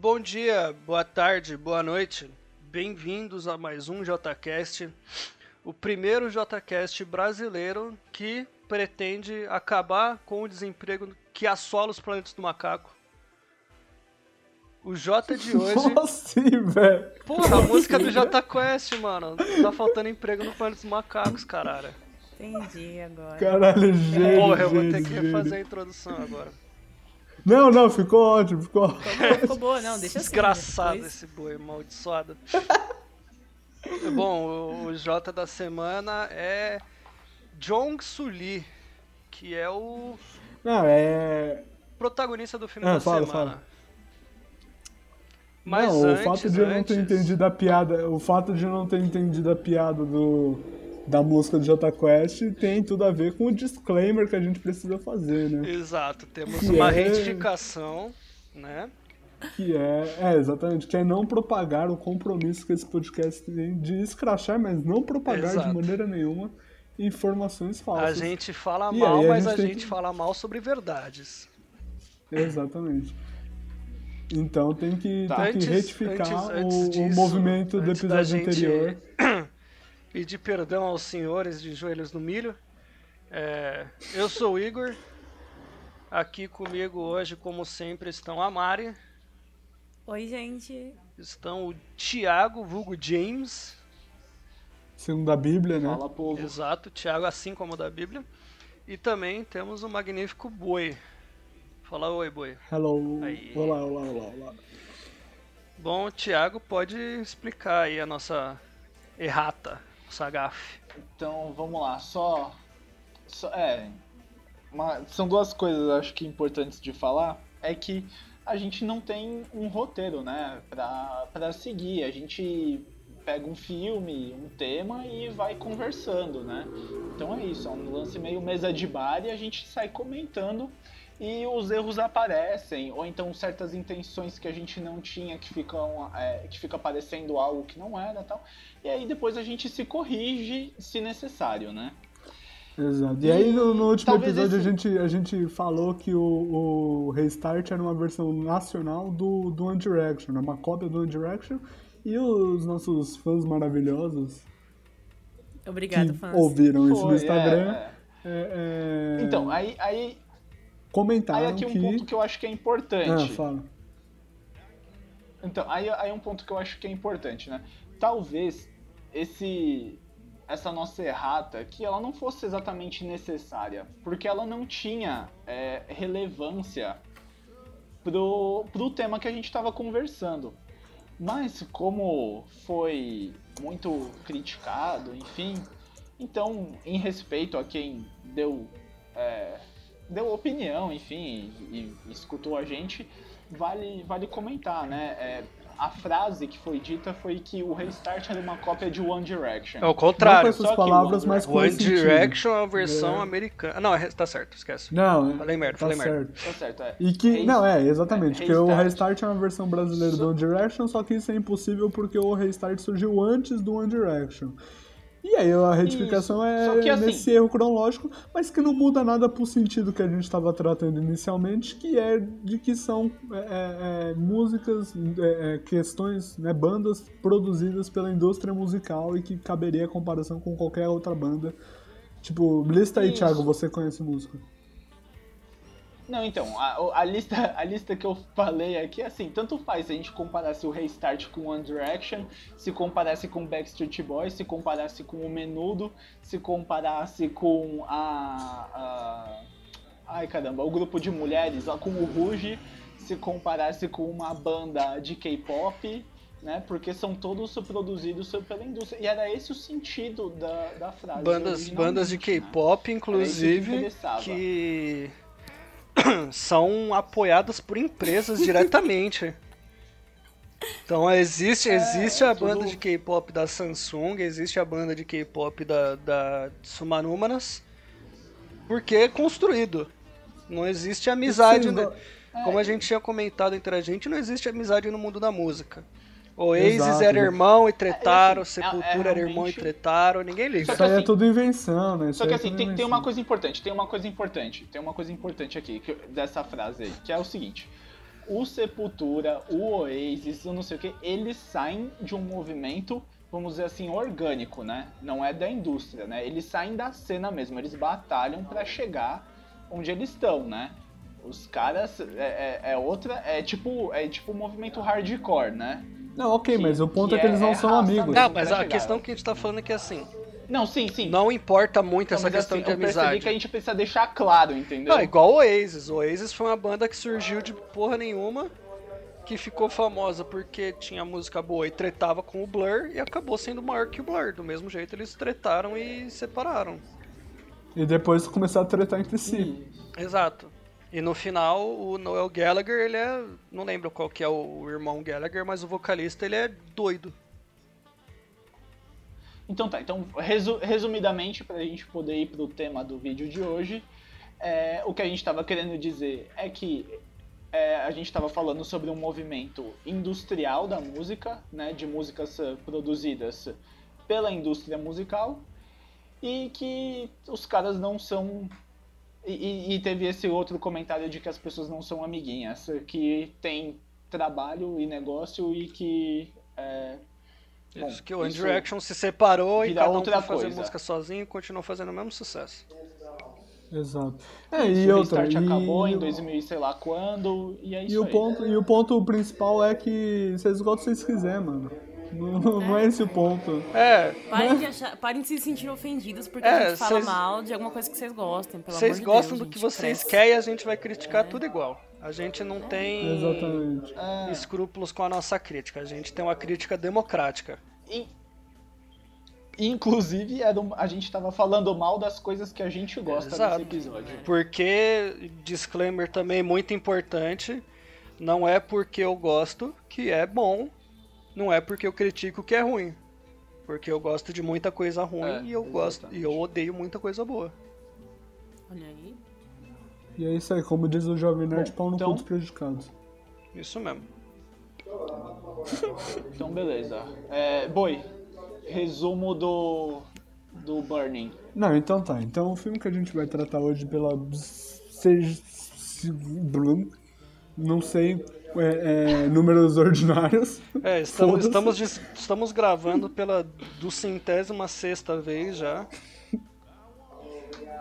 Bom dia, boa tarde, boa noite. Bem-vindos a mais um JCast, o primeiro JCast brasileiro que pretende acabar com o desemprego que assola os planetas do macaco. O J de hoje. Como assim, velho? Porra, a música do J Quest, mano. Tá faltando emprego no planeta dos macacos, caralho. Entendi agora. Caralho, gente. Porra, eu vou ter que refazer a introdução agora. Não, não, ficou ótimo, ficou ótimo. Ficou, ficou boa, não, deixa assim. Desgraçado depois- esse boi, amaldiçoado. Bom, o, J da semana é Jong Suli, que é o Não, é. protagonista do filme Ah, da fala, semana. fala. Mas não, antes, o fato de eu não ter antes- entendido a piada, o fato de eu não ter entendido a piada do da música do Jota Quest tem tudo a ver com o disclaimer que a gente precisa fazer, né? Exato, temos Que uma é- retificação, né? Que é, é, exatamente, que é não propagar o compromisso que esse podcast tem de escrachar, mas não propagar Exato. de maneira nenhuma informações A falsas. gente fala E mal, aí a mas gente a gente que- fala mal sobre verdades. Exatamente. Então tem que, Tá. tem que Antes- retificar antes- o, antes o disso, movimento do episódio gente anterior. Pedir perdão aos senhores de joelhos no milho. É, eu sou o Igor. Aqui comigo hoje, como sempre, estão a Mari, Oi, gente. estão o Thiago, vulgo James. Segundo a Bíblia, né? Fala, povo. Exato, Thiago, assim como o da Bíblia. E também temos o magnífico Boi. Fala oi, Boi. Hello. Aí. Olá, olá, olá, olá. Bom, o Thiago pode explicar aí a nossa errata, nossa gafe. Então, vamos lá. Só. só- é. uma- são duas coisas, acho que importantes de falar. É que a gente não tem um roteiro, né? Pra, pra seguir. A gente pega um filme, um tema e vai conversando, né? Então é isso. É um lance meio mesa de bar e a gente sai comentando. E os erros aparecem, ou então certas intenções que a gente não tinha que ficam é, que fica aparecendo algo que não era tal. E aí depois a gente se corrige se necessário, né? Exato. E aí no, no último Talvez episódio esse- a, gente, a gente falou que o, o Restart era uma versão nacional do, do One Direction, né? uma cópia do One Direction. E os nossos fãs maravilhosos Obrigado, que fãs. ouviram isso no Foi, Instagram é, é, é. Então, aí, aí, comentaram aí aqui um que... ponto que eu acho que é Ah, importante. fala. Então, aí, aí um ponto que eu acho que é importante, né? Talvez esse essa nossa errata que ela não fosse exatamente necessária, porque ela não tinha é, relevância pro, pro tema que a gente estava conversando. Mas como foi muito criticado, enfim, então em respeito a quem deu é, deu opinião, enfim, e, e escutou a gente, vale, vale comentar, né? É, a frase que foi dita foi que o Restart era uma cópia de One Direction. É o Não com contrário. essas só que palavras, mas com One. Direction é a versão É. americana. Não, é- tá certo, esquece. Não, Falei merda, tá falei merda. certo. Tá certo, é. E que, Rest- não, é, exatamente, é, que o Restart. Restart é uma versão brasileira do One Direction, só que isso é impossível porque o Restart surgiu antes do One Direction. E aí a retificação Isso. é que assim- nesse erro cronológico, mas que não muda nada pro sentido que a gente estava tratando inicialmente, que é de que são é, é, é, músicas, é, é, questões, né, bandas produzidas pela indústria musical e que caberia a comparação com qualquer outra banda. Tipo, lista aí, Isso. Thiago, você conhece música. Não, então, a, a lista, a lista que eu falei aqui, assim, tanto faz se a gente comparasse o Restart com One Direction, se comparasse com Backstreet Boys, se comparasse com o Menudo, se comparasse com a, a- Ai, caramba, o grupo de mulheres, com o Ruge, se comparasse com uma banda de K-pop, né? Porque são todos produzidos pela indústria. E era esse o sentido da, da frase. Bandas, bandas de né? K-pop, Era inclusive, que são apoiadas por empresas diretamente. Então existe, É, existe a tudo- banda de K-pop da Samsung, existe a banda de K-pop da, da Sumanumanas, porque é construído. Não existe amizade, Sim, né? va- Como a gente tinha comentado entre a gente, não existe amizade no mundo da música. Oasis Exato. era irmão e tretaram, É, assim, é- Sepultura é era irmão e tretaram, ninguém liga. Isso aí é assim- tudo invenção, né? Isso Só que é assim, tudo tem, tem uma coisa importante, tem uma coisa importante, tem uma coisa importante aqui que dessa frase aí, que é o seguinte. o Sepultura, o Oasis, o não sei o que, eles saem de um movimento, vamos dizer assim, orgânico, né? Não é da indústria, né? Eles saem da cena mesmo, eles batalham para chegar onde eles estão, né? Os caras é, é, é, outra, é tipo, é tipo o movimento hardcore, né? Não, ok, Que- mas o ponto que é que eles é- não é são raça amigos. Não, mas a questão que a gente tá falando é que assim, Não, sim, sim. não importa muito Não, essa mas questão assim, de eu percebi amizade. que a gente precisa deixar claro, entendeu? Não, igual o Oasis. O Oasis foi uma banda que surgiu de porra nenhuma, que ficou famosa porque tinha música boa e tretava com o Blur e acabou sendo maior que o Blur. Do mesmo jeito eles tretaram e separaram. E depois começaram a tretar entre si. Exato. E no final, o Noel Gallagher, ele é. Não lembro qual que é o irmão Gallagher, mas o vocalista ele é doido. Então tá, então resu- resumidamente, pra gente poder ir pro tema do vídeo de hoje, é, o que a gente tava querendo dizer é que é, a gente tava falando sobre um movimento industrial da música, né, de músicas eh, produzidas pela indústria musical, e que os caras não são. E, e- e teve esse outro comentário de que as pessoas não são amiguinhas, que tem trabalho e negócio e que. é, Bom, Isso que o isso Direction se separou e cada um outra foi fazer coisa. música sozinho e continuou fazendo o mesmo sucesso. Exato. É, e o outra. Restart E, acabou em 2000 e sei lá quando, e é isso e, o aí. ponto, e o ponto principal é que vocês gostam se vocês quiserem, mano. Não, não é esse o ponto. É, Parem de, achar, parem de se sentir ofendidos porque É, a gente fala vocês- mal de alguma coisa que vocês gostem. Vocês de gostam Deus, do que vocês presta. querem e a gente vai criticar tudo igual. A gente não tem Exatamente. É, escrúpulos com a nossa crítica. A gente tem uma crítica democrática. e- inclusive, era um- a gente tava falando mal das coisas que a gente gosta Exato. nesse episódio. Porque, disclaimer também muito importante, não é porque eu gosto que é bom, não é porque eu critico que é ruim. Porque eu gosto de muita coisa ruim É, e eu gosto e exatamente. eu odeio muita coisa boa. Olha aí. E é isso aí, como diz o Jovem Nerd, Bom, pau no então- dos prejudicados. Isso mesmo. Então, beleza. É, Boi, resumo do, do Burning. Não, então tá. Então o filme que a gente vai tratar hoje pela. se- se- blum, Não sei. É, é, números ordinários. É, estamos, estamos, estamos gravando pela do centésima sexta vez já.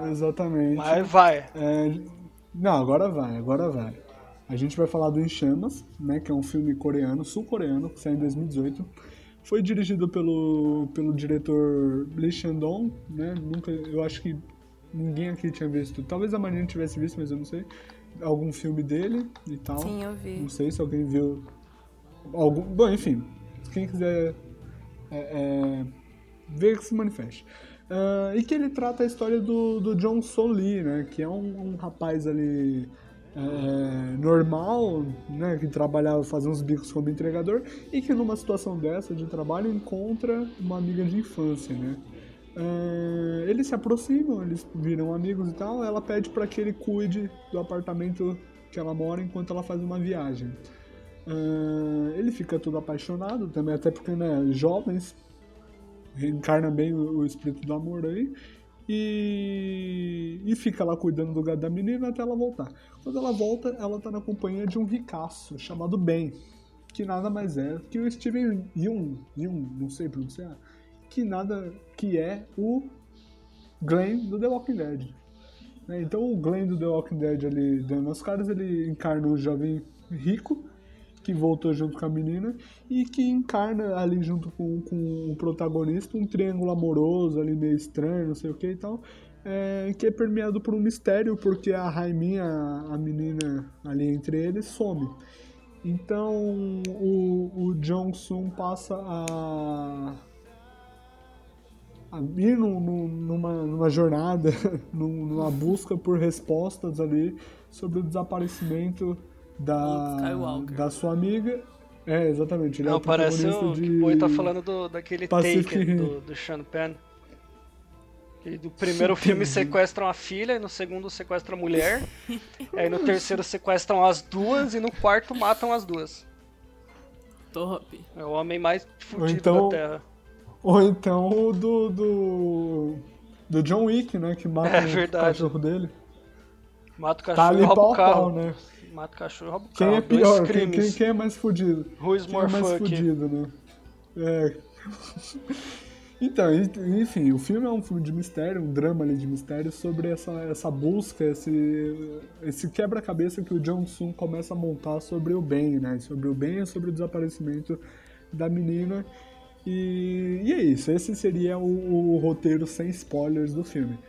Exatamente. Mas vai. É, não, agora vai, agora vai. A gente vai falar do Em Chamas, né, que é um filme coreano, sul-coreano, que saiu em 2018. Foi dirigido pelo, pelo diretor Lee Shandong, né? Nunca, eu acho que ninguém aqui tinha visto. Talvez a Marina tivesse visto, mas eu não sei. Algum filme dele e tal. Sim, eu vi. Não sei se alguém viu. Algum, bom, enfim. Quem quiser é, é, ver que se manifeste. Ah, e que ele trata a história do, do John Sol Lee, né? Que é um, um rapaz ali é, normal, né? Que trabalhava, fazia uns bicos como entregador e que numa situação dessa de trabalho encontra uma amiga de infância, né? Ah, eles se aproximam, eles viram amigos e tal. Ela pede para que ele cuide do apartamento que ela mora enquanto ela faz uma viagem. Ah, ele fica todo apaixonado também, até porque, né, jovens reencarna bem o, o espírito do amor aí. E, e fica lá cuidando do gado da menina até ela voltar. Quando ela volta, ela tá na companhia de um ricaço chamado Ben, que nada mais é que o Steven Yeun, Yeun não sei pronunciar, que nada que é o Glenn do The Walking Dead. né? Então o Glenn do The Walking Dead ali dando as caras, ele encarna um jovem rico que voltou junto com a menina e que encarna ali junto com, com o protagonista um triângulo amoroso ali meio estranho, não sei o que e tal, é, que é permeado por um mistério porque a Raiminha, a menina ali entre eles, some. Então o, o Jong-sung passa a, a ir num- num- numa, numa jornada, num- numa busca por respostas ali sobre o desaparecimento da, da sua amiga. É, exatamente. Ele é Não, o parece protagonista o de... que o Boi tá falando do, daquele Pacific Taken do, do Sean Penn. Do primeiro filme sequestram a filha, e no segundo sequestram a mulher. aí no terceiro sequestram as duas e no quarto matam as duas. Top. É o homem mais fudido então- da Terra. Ou então o do, do. do John Wick, né? Que mata É o cachorro dele. Mata o Tá cachorro ali e rouba pau o carro. pau, né? Mata o cachorro e rouba o Quem carro. é Dois pior? Quem, quem- quem é mais fudido? Who is Quem é mais fuck? fudido, né? É. Então, en- enfim, o filme é um filme de mistério, um drama ali de mistério sobre essa, essa busca, esse, esse quebra-cabeça que o Jong-Sun começa a montar sobre o bem, né? Sobre o bem e sobre o desaparecimento da menina. E, e é isso, esse seria o, o roteiro sem spoilers do filme.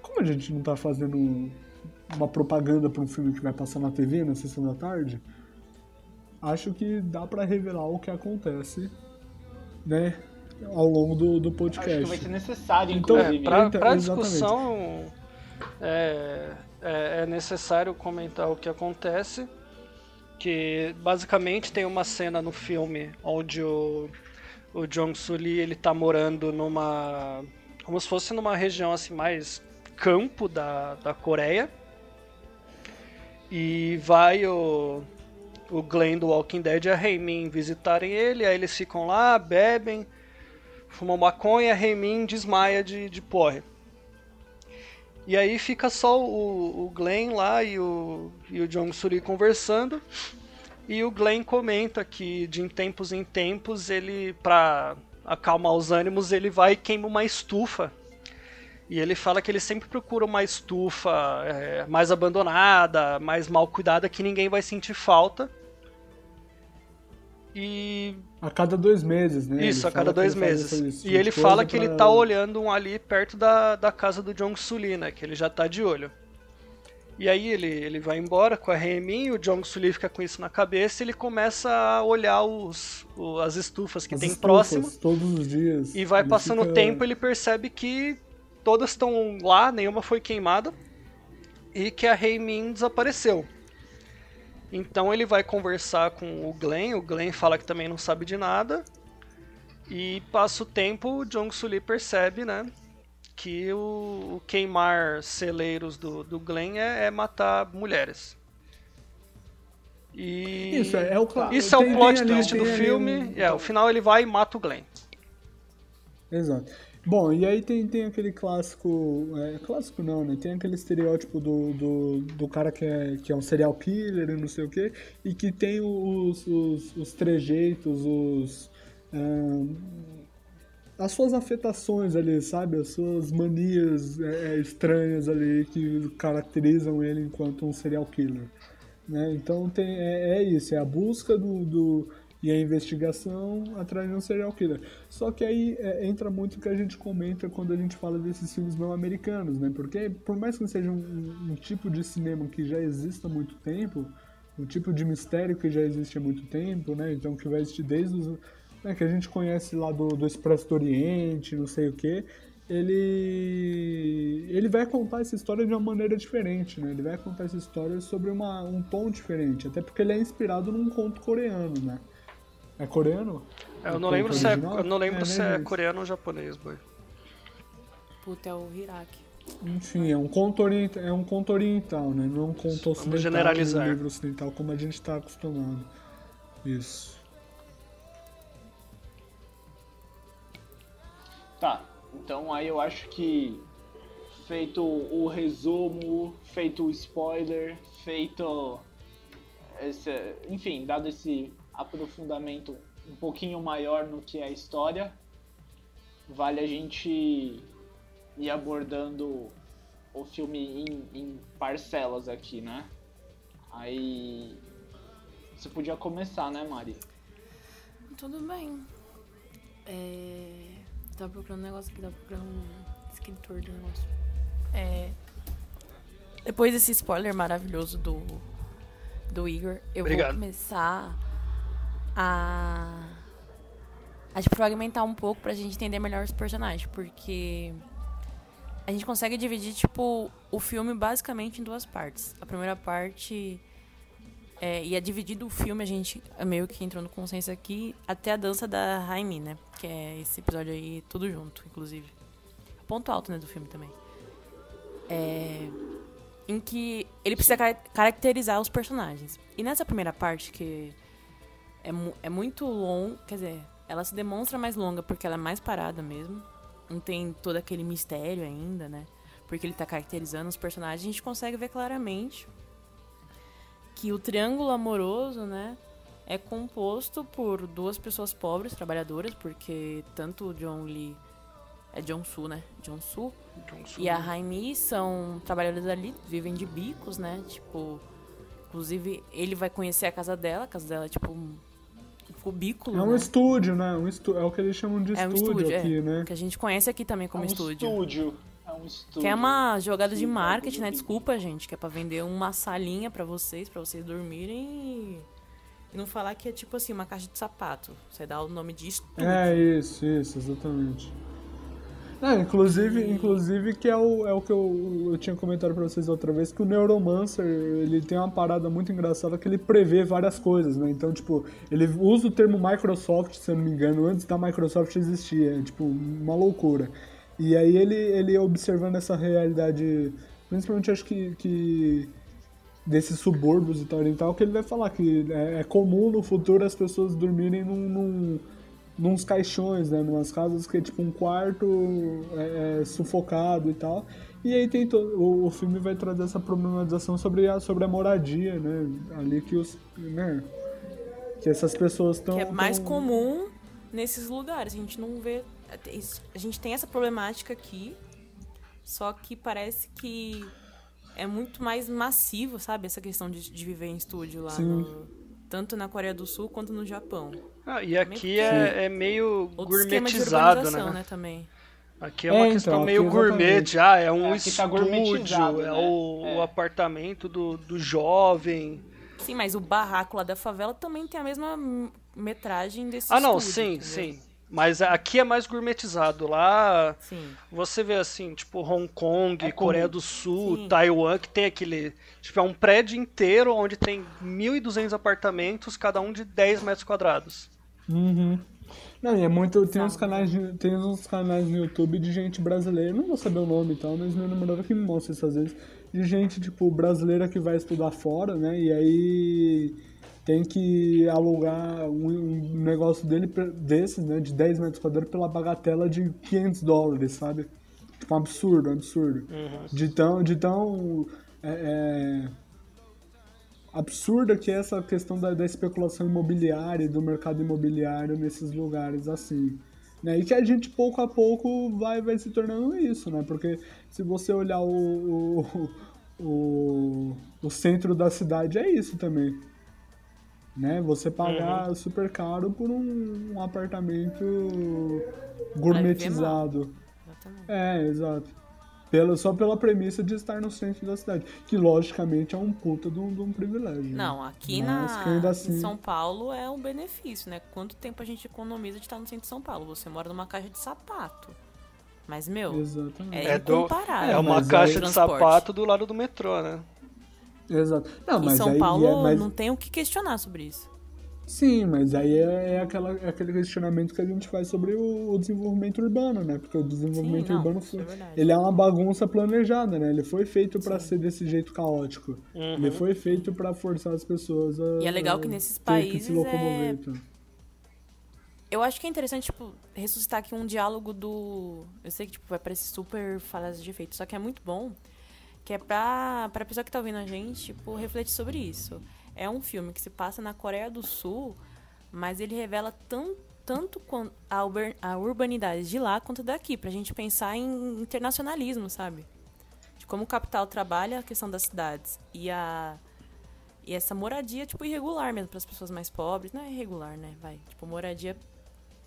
Como a gente não tá fazendo uma propaganda para um filme que vai passar na TV na sessão da tarde, acho que dá pra revelar o que acontece, né, ao longo do, do Acho podcast. que vai ser necessário, Então, É, inclusive. Então, pra exatamente. discussão é, é, é necessário comentar o que acontece. Que basicamente tem uma cena no filme onde o, o Jong Lee ele tá morando numa. como se fosse numa região assim mais campo da, da Coreia. E vai o, o Glenn do Walking Dead e a Heimin visitarem ele, aí eles ficam lá, bebem, fumam maconha, Heimin desmaia de, de porre. E aí fica só o, o Glenn lá e o, e o Jong Suri conversando. E o Glenn comenta que de em tempos em tempos ele, pra acalmar os ânimos, ele vai e queima uma estufa. E ele fala que ele sempre procura uma estufa é, mais abandonada, mais mal cuidada, que ninguém vai sentir falta. E A cada dois meses, né? isso, Ele a cada dois ele meses. E ele fala que ele pra- tá olhando um ali perto da, da casa do Jong Suli, né? Que ele já tá de olho. E aí ele, ele vai embora com a Remin, o Jong Suli fica com isso na cabeça e ele começa a olhar os, o- as estufas que as tem estufas próximo. Todos os dias. E vai Ele passando o fica- tempo, ele percebe que todas estão lá, nenhuma foi queimada. E que a Heimin desapareceu. Então ele vai conversar com o Glenn, o Glenn fala que também não sabe de nada. E passa o tempo, o Jong Suli percebe, né? Que o, o queimar celeiros do, do Glenn é, é matar mulheres. E Isso, é, é o cla- isso é o plot twist do filme. um- É, o final ele vai e mata o Glenn. Exato. Bom, e aí tem, tem aquele clássico. É, clássico não, né? Tem aquele estereótipo do, do, do cara que é, que é um serial killer e não sei o quê, e que tem os, os, os trejeitos, os. ahn, as suas afetações ali, sabe? As suas manias é, é, estranhas ali que caracterizam ele enquanto um serial killer. Né? Então tem, é, é isso, é a busca do, do- e a investigação atrás de um serial killer. Só que aí é, entra muito o que a gente comenta quando a gente fala desses filmes não americanos, né? Porque por mais que seja um, um tipo de cinema que já exista há muito tempo, um tipo de mistério que já existe há muito tempo, né? Então que vai existir desde os né, que a gente conhece lá do, do Expresso do Oriente, não sei o que, ele ele vai contar essa história de uma maneira diferente, né? Ele vai contar essa história sobre uma, um tom diferente, até porque ele é inspirado num conto coreano, né? É coreano? É, Eu não lembro se é, não lembro É, se é coreano ou japonês, boy. Puta, é o Hiraki. Enfim, é um conto oriental, é um conto oriental, né? Não é um conto ocidental, generalizar. um livro ocidental como a gente está acostumado. Isso. Tá, então aí eu acho que feito o resumo, feito o spoiler, feito esse, enfim, dado esse aprofundamento um pouquinho maior no que é a história, vale a gente ir abordando o filme em, em parcelas aqui, né? Aí você podia começar, né, Mari? Tudo bem. É... Tava procurando um negócio aqui, tava procurando um escritor do negócio. É... Depois desse spoiler maravilhoso do, do Igor, eu Obrigado. vou começar a... a te fragmentar um pouco pra gente entender melhor os personagens, porque a gente consegue dividir, tipo, o filme basicamente em duas partes. A primeira parte é, e é dividido o filme, a gente meio que entrou no consenso aqui, até a dança da Raimi, né? Que é esse episódio aí, tudo junto, inclusive. Ponto alto, né, do filme também. É, em que ele precisa cara- caracterizar os personagens. E nessa primeira parte, que é, mu- é muito longa, quer dizer, ela se demonstra mais longa porque ela é mais parada mesmo. Não tem todo aquele mistério ainda, né? Porque ele tá caracterizando os personagens, a gente consegue ver claramente que o triângulo amoroso, né, é composto por duas pessoas pobres, trabalhadoras, porque tanto o John Lee é John Su, né? John Su John Su. e a Raimi são trabalhadores ali, vivem de bicos, né? Tipo, inclusive ele vai conhecer a casa dela, a casa dela é tipo um cubículo, É um né? estúdio, né? Um estu... É o que eles chamam de É um estúdio, estúdio, aqui, é, né? que a gente conhece aqui também como é um estúdio. estúdio. Um estúdio. Que é uma jogada de marketing, né? Desculpa, gente, que é pra vender uma salinha pra vocês, pra vocês dormirem e... não falar que é tipo assim, uma caixa de sapato. Você dá o nome de estúdio. É isso, isso, exatamente. É, inclusive, inclusive que é o, é o que eu, eu tinha comentado pra vocês outra vez, que o Neuromancer, ele tem uma parada muito engraçada que ele prevê várias coisas, né? Então, tipo, ele usa o termo Microsoft, se eu não me engano, antes da Microsoft existir, é tipo uma loucura. E aí ele, ele observando essa realidade, principalmente acho que, que desses subúrbios e tal e tal, que ele vai falar que é, é comum no futuro as pessoas dormirem num, num nos caixões, né? Numas casas que é tipo um quarto é, é, sufocado e tal. E aí tem o, o filme vai trazer essa problematização sobre a, sobre a moradia, né? Ali que os. Né? Que essas pessoas estão. Que é mais comum nesses lugares. A gente não vê. A gente tem essa problemática aqui, só que parece que é muito mais massivo, sabe? Essa questão de, de viver em estúdio lá, no- tanto na Coreia do Sul quanto no Japão. Ah, e aqui é, é meio Outro gourmetizado, né? né, também. Aqui é uma É, questão então, meio gourmet, ah, é um É, tá estúdio, é, né? o, É. o apartamento do, do jovem. Sim, mas o barraco lá da favela também tem a mesma metragem desse Ah, não, estúdio, sim, entendeu? sim. Mas aqui é mais gourmetizado. Lá Sim. você vê assim, tipo Hong Kong, É Coreia do Sul, Sim. Taiwan, que tem aquele. Tipo, é um prédio inteiro onde tem 1.200 apartamentos, cada um de 10 metros quadrados. Uhum. Não, e é muito. Tem uns canais, de- tem uns canais no YouTube de gente brasileira, não vou saber o nome e tal, mas meu namorado que me mostra isso às vezes, de gente, tipo, brasileira que vai estudar fora, né? E aí tem que alugar um, um negócio dele desses, né? De 10 metros quadrados pela bagatela de 500 dólares, sabe? Tipo, um absurdo, um absurdo. De tão. De tão é, é, absurda que é essa questão da, da especulação imobiliária e do mercado imobiliário nesses lugares assim. Né? E que a gente pouco a pouco vai, vai se tornando isso, né? Porque se você olhar o, o, o, o centro da cidade é isso também. Né? Você pagar super caro por um, um apartamento gourmetizado. Exatamente. É, exato. Pela, só pela premissa de estar no centro da cidade. Que logicamente é um puta de um, de um privilégio. né? Não, aqui Mas na, ainda em assim- São Paulo é um benefício, né? Quanto tempo a gente economiza de estar no centro de São Paulo? Você mora numa caixa de sapato. Mas, meu, Exatamente. é, É do- incomparável. É uma caixa aí- de sapato do lado do metrô, né? Exato. Não, Em mas São aí, Paulo é, mas- não tem o que questionar sobre isso. Sim, mas aí é, é aquela, é aquele questionamento que a gente faz sobre o, o desenvolvimento urbano, né? Porque o desenvolvimento Sim, não, urbano isso foi, é ele é uma bagunça planejada, né? Ele foi feito pra ser desse jeito caótico. Uhum. Ele foi feito pra forçar as pessoas a E é legal que nesses ter que se países locomover. é- então. Eu acho que é interessante, tipo, ressuscitar aqui um diálogo do. Eu sei que, tipo, vai parecer super falhas de efeito, só que é muito bom. Que é pra, pra pessoa que tá ouvindo a gente, tipo, refletir sobre isso. É um filme que se passa na Coreia do Sul, mas ele revela tão, tanto a, a urbanidade de lá quanto daqui, pra gente pensar em internacionalismo, sabe? De como o capital trabalha a questão das cidades. E a. E essa moradia, tipo, irregular mesmo, para as pessoas mais pobres. Não é irregular, né? Vai. Tipo, moradia.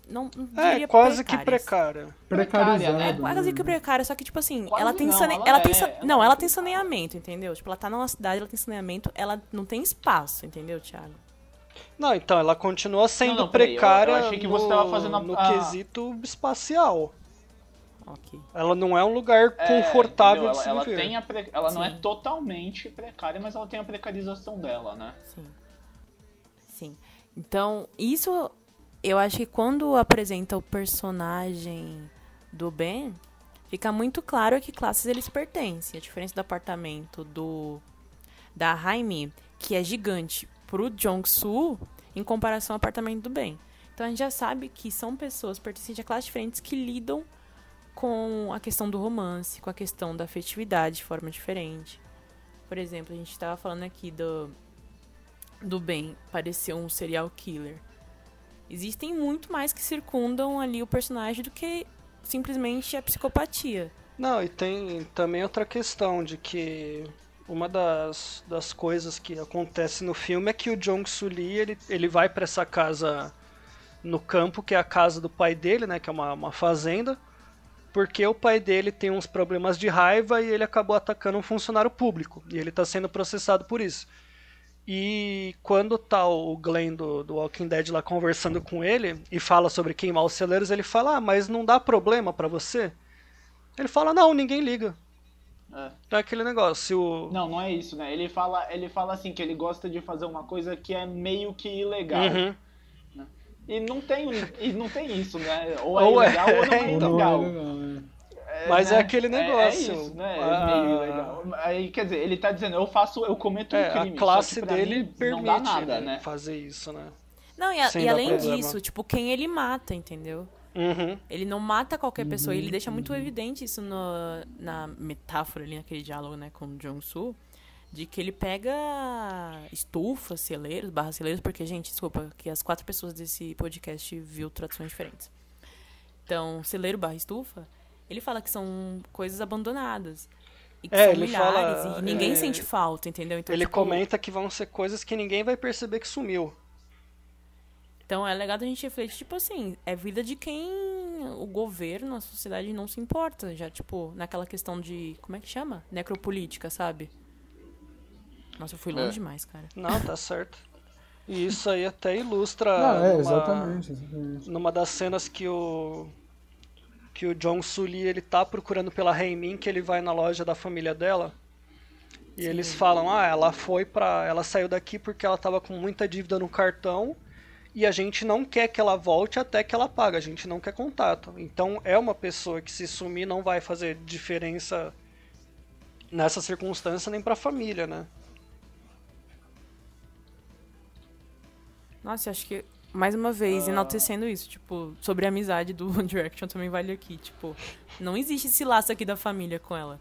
Não, não É, quase que precárias. precária. Precarizado. É né? quase que precária, só que, tipo assim, Quase ela tem, não, sane... ela ela tem é, ela Não, é ela tem precária. saneamento, entendeu? Tipo, ela tá numa cidade, ela tem saneamento, ela não tem espaço, entendeu, Thiago? Não, então, ela continua sendo Não, não, peraí, eu- precária eu achei que você no, tava fazendo a- no quesito espacial. Ok. Ela não é um lugar É, confortável entendeu? de se ela, ela viver. tem a pre- ela não é totalmente precária, mas ela tem a precarização dela, né? Sim. Sim. Então, isso eu acho que quando apresenta o personagem do Ben, fica muito claro a que classes eles pertencem. A diferença do apartamento do da Raimi, que é gigante, pro Jong-soo, em comparação ao apartamento do Ben. Então a gente já sabe que são pessoas pertencentes a classes diferentes que lidam com a questão do romance, com a questão da afetividade de forma diferente. Por exemplo, a gente estava falando aqui do, do bem parecer um serial killer. Existem muito mais que circundam ali o personagem do que simplesmente a psicopatia. Não, e tem também outra questão de que uma das, das coisas que acontece no filme é que o Jong Lee ele, ele vai para essa casa no campo, que é a casa do pai dele, né, que é uma, uma fazenda, porque o pai dele tem uns problemas de raiva e ele acabou atacando um funcionário público, e ele está sendo processado por isso. E quando tá o Glenn do, do Walking Dead lá conversando com ele e fala sobre queimar os celeiros, ele fala: Ah, mas não dá problema para você? Ele fala: Não, ninguém liga. É. Então é aquele negócio. O... Não, não é isso, né? Ele fala, ele fala assim que ele gosta de fazer uma coisa que é meio que ilegal. Uhum. Né? E não tem, e não tem isso, né? Ou é ou é. ilegal é... ou não é ilegal. Não é legal, né? É, Mas é né? é aquele negócio. É, é isso, né? Ah, meio legal. Aí, quer dizer, ele tá dizendo, eu faço, eu cometo um é, crime. A classe dele mim, permite nada, né? fazer isso, né? Não, e, a, e além problema. disso, tipo, quem ele mata, entendeu? Uhum. Ele não mata qualquer pessoa, uhum. ele deixa muito evidente isso no, na metáfora ali, naquele diálogo, né, com o Jong-Soo, de que ele pega estufas, celeiros, barra celeiros, porque, gente, desculpa, que as quatro pessoas desse podcast viu traduções diferentes. Então, celeiro barra estufa, ele fala que são coisas abandonadas. E que é, são milhares fala, e ninguém é, sente falta, entendeu? Então, ele tipo, comenta que vão ser coisas que ninguém vai perceber que sumiu. Então é legal a gente refletir, tipo assim, é vida de quem o governo, a sociedade não se importa. Já, tipo, naquela questão de. Como é que chama? Necropolítica, sabe? Nossa, eu fui longe é. demais, cara. Não, tá certo. E isso aí até ilustra. Não, é, numa, exatamente, exatamente. Numa das cenas que o que o John Sully ele tá procurando pela Reimin, que ele vai na loja da família dela. E Sim. eles falam: "Ah, ela foi para, ela saiu daqui porque ela tava com muita dívida no cartão e a gente não quer que ela volte até que ela pague, a gente não quer contato". Então é uma pessoa que se sumir não vai fazer diferença nessa circunstância nem para a família, né? Nossa, acho que mais uma vez, ah. enaltecendo isso, tipo, sobre a amizade do One Direction também vale aqui, tipo, não existe esse laço aqui da família com ela.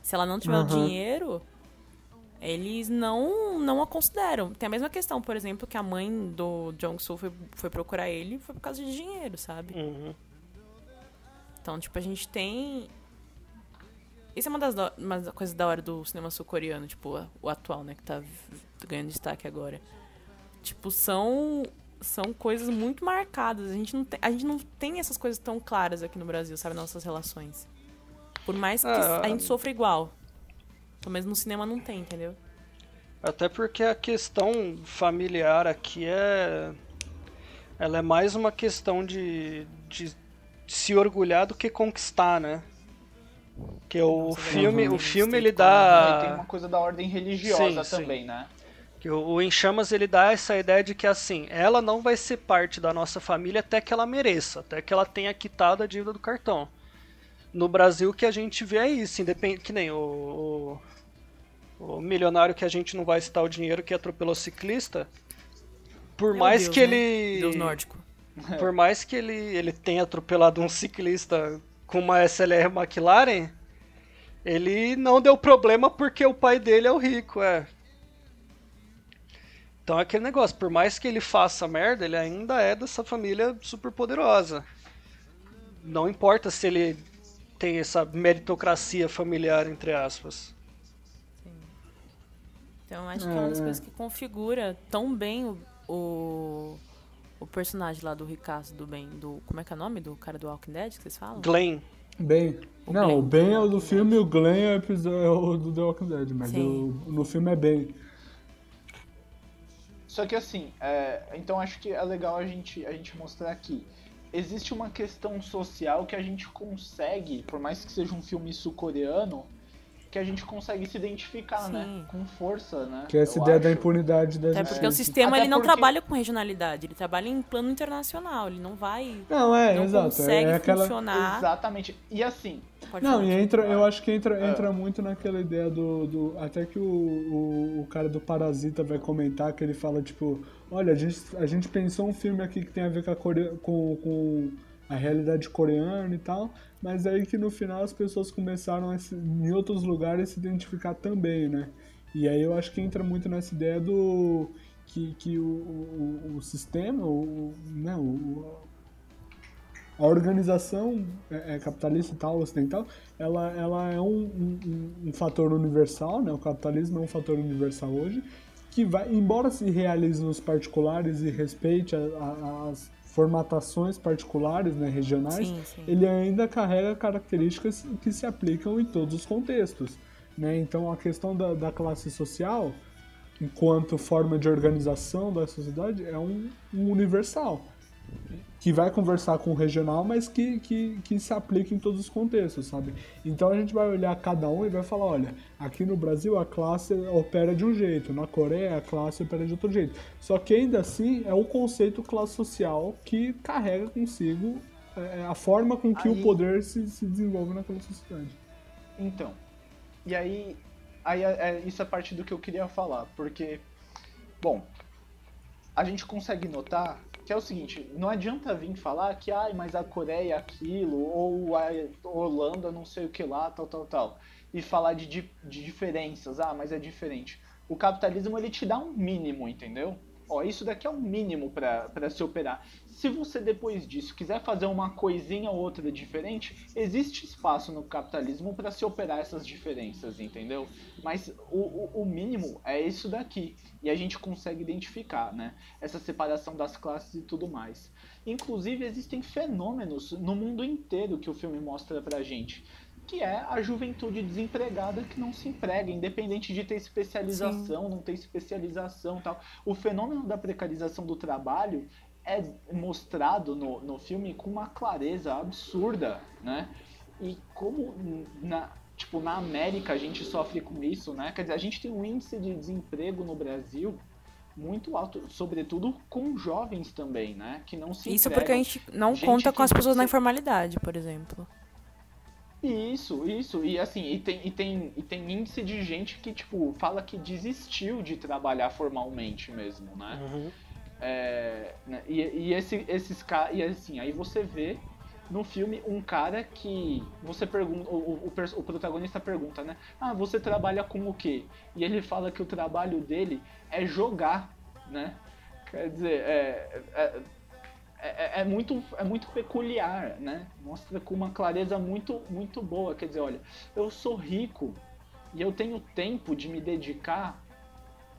Se ela não tiver uhum. o dinheiro, eles não não a consideram. Tem a mesma questão, por exemplo, que a mãe do Jong-soo foi, foi procurar ele foi por causa de dinheiro, sabe? Uhum. Então, tipo, a gente tem... Isso é uma das, uma das coisas da hora do cinema sul-coreano, tipo, o atual, né, que tá ganhando destaque agora. Tipo, são são coisas muito marcadas. A gente, não tem, a gente não tem essas coisas tão claras aqui no Brasil, sabe? Nossas relações. Por mais que ah, a gente sofra igual. Pelo menos no cinema não tem, entendeu? Até porque a questão familiar aqui é. Ela é mais uma questão de, de se orgulhar do que conquistar, né? Que o filme, o filme ele dá. Tem uma coisa da ordem religiosa sim, também, sim. né? Que o, o Em Chamas ele dá essa ideia de que assim, ela não vai ser parte da nossa família até que ela mereça, até que ela tenha quitado a dívida do cartão. No Brasil o que a gente vê é isso, independente que nem o, o, o milionário que a gente não vai citar o dinheiro que atropelou ciclista, por Meu mais Deus, que né? ele Deus nórdico. Por mais que ele ele tenha atropelado um ciclista com uma SLR McLaren, ele não deu problema porque o pai dele é o rico, é. Então é aquele negócio, por mais que ele faça merda, ele ainda é dessa família super poderosa. Não importa se ele tem essa meritocracia familiar, entre aspas. Sim. Então acho que é uma das é. coisas que configura tão bem o, o, o personagem lá do Ricardo do bem, do. Como é que é o nome do cara do Walking Dead que vocês falam? Glenn. Ben. O Não, Glenn. o Ben é o do filme e o Glenn é o do The Walking Dead, mas o, no filme é Ben. Só que assim, é, então acho que é legal a gente, a gente mostrar aqui. Existe uma questão social que a gente consegue, por mais que seja um filme sul-coreano, que a gente consegue se identificar, né? Sim. né? Com força, né? Que é essa eu ideia acho. da impunidade da É porque o sistema ele não porque... trabalha com regionalidade, ele trabalha em plano internacional, ele não vai. Não, é, não exato. consegue é aquela... funcionar. Exatamente. E assim. não, e entra, eu acho que entra, é. entra muito naquela ideia do. do até que o, o, o, cara do Parasita vai comentar que ele fala, tipo, olha, a gente, a gente pensou um filme aqui que tem a ver com a, Core... com, com a realidade coreana e tal, mas aí que no final as pessoas começaram a, em outros lugares se identificar também, né? E aí eu acho que entra muito nessa ideia do que, que o, o, o sistema, o, né, o, a organização é, é, capitalista e tal, ocidental, ela, ela é um, um, um, fator universal, né? o capitalismo é um fator universal hoje, que vai, embora se realize nos particulares e respeite a, a, as formatações particulares, né, regionais, sim, sim. ele ainda carrega características que se aplicam em todos os contextos. Né? Então a questão da, da classe social, enquanto forma de organização da sociedade, é um, um universal que vai conversar com o regional, mas que, que, que se aplica em todos os contextos, sabe? Então a gente vai olhar cada um e vai falar, olha, aqui no Brasil a classe opera de um jeito, na Coreia a classe opera de outro jeito. Só que ainda assim é o conceito classe social que carrega consigo é, a forma com que aí... o poder se, se desenvolve naquela sociedade. Então, e aí, aí é, é, isso é parte do que eu queria falar, porque, bom, a gente consegue notar que é o seguinte, não adianta vir falar que, ai, mas a Coreia é aquilo, ou a Holanda não sei o que lá, tal, tal, tal. E falar de, de, de diferenças, ah, mas é diferente. O capitalismo, ele te dá um mínimo, entendeu? Ó, isso daqui é o mínimo para se operar. Se você depois disso quiser fazer uma coisinha ou outra diferente, existe espaço no capitalismo para se operar essas diferenças, entendeu? Mas o, o, mínimo é isso daqui. E a gente consegue identificar, né? Essa separação das classes e tudo mais. Inclusive, existem fenômenos no mundo inteiro que o filme mostra pra gente que é a juventude desempregada que não se emprega, independente de ter especialização, Sim. não ter especialização tal. O fenômeno da precarização do trabalho é mostrado no, no filme com uma clareza absurda, né? E como na, tipo, na América a gente sofre com isso, né? Quer dizer, a gente tem um índice de desemprego no Brasil muito alto, sobretudo com jovens também, né? Que não se Isso empregam. porque a gente não gente conta com as pessoas na informalidade, por exemplo. Isso, isso. E assim, e tem, e, tem, e tem índice de gente que, tipo, fala que desistiu de trabalhar formalmente mesmo, né? Uhum. É, né? E, e esse, esses. E assim, aí você vê no filme um cara que você pergunta, o, o, o, protagonista pergunta, né? Ah, você trabalha com o quê? E ele fala que o trabalho dele é jogar, né? Quer dizer, é, é é, é, é, muito, é muito peculiar, né? Mostra com uma clareza muito, muito boa. Quer dizer, olha, eu sou rico e eu tenho tempo de me dedicar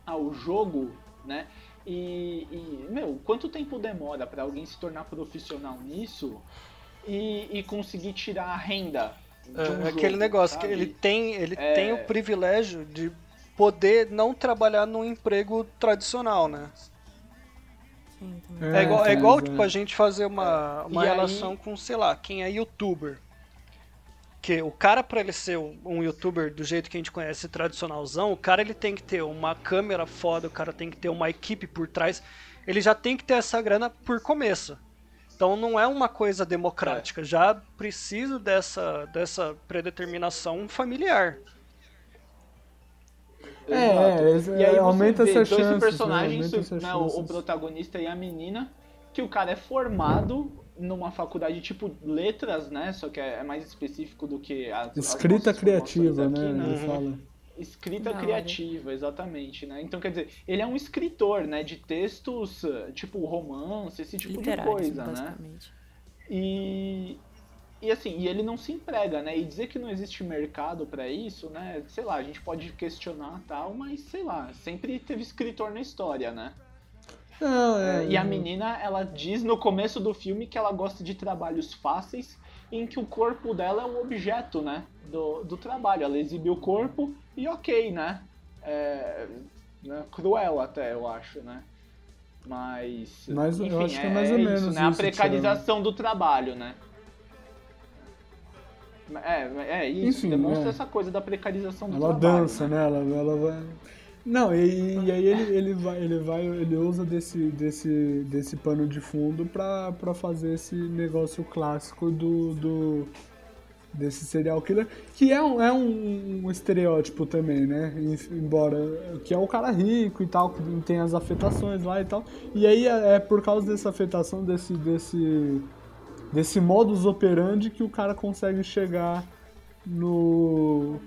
ao jogo, né? E, e meu, quanto tempo demora para alguém se tornar profissional nisso e, e conseguir tirar a renda? De um é, jogo, aquele negócio sabe? que ele tem, ele é... tem o privilégio de poder não trabalhar num emprego tradicional, né? É, é, igual, é igual tipo, a gente fazer uma, uma relação aí... com, sei lá, quem é youtuber. Que o cara, para ele ser um youtuber do jeito que a gente conhece tradicionalzão, o cara ele tem que ter uma câmera foda, o cara tem que ter uma equipe por trás. Ele já tem que ter essa grana por começo. Então não é uma coisa democrática, é. já precisa dessa, dessa predeterminação familiar. É, é, e aí aumenta essa chance. Dois personagens, né? né o, o, protagonista e a menina, que o cara é formado numa faculdade tipo letras, né? Só que é, é mais específico do que as escrita as criativa, aqui, né? né? Fala. Escrita Não, criativa, exatamente, né? Então, quer dizer, ele é um escritor, né? De textos, tipo romance, esse tipo de coisa, né? E, e assim, e ele não se emprega, né? E dizer que não existe mercado para isso, né? Sei lá, a gente pode questionar tal, mas sei lá, sempre teve escritor na história, né? Não, é, e a menina, ela diz no começo do filme que ela gosta de trabalhos fáceis, em que o corpo dela é o objeto, né? Do, do trabalho. Ela exibe o corpo e ok, né? É, né? Cruel até, eu acho, né? Mas. Mas enfim, eu acho que é mais ou é menos. Isso, né? a precarização do trabalho, né? É, é isso, Enfim, demonstra é. essa coisa da precarização do ela trabalho. Ela dança, né? Ela, ela vai... Não, e, e aí ele, ele, vai, ele vai, ele usa desse, desse, desse pano de fundo pra, pra fazer esse negócio clássico do, do desse serial killer, que é um, é um, estereótipo também, né? Embora que é o cara rico e tal, que tem as afetações lá e tal. E aí é, é por causa dessa afetação desse desse desse modus operandi que o cara consegue chegar no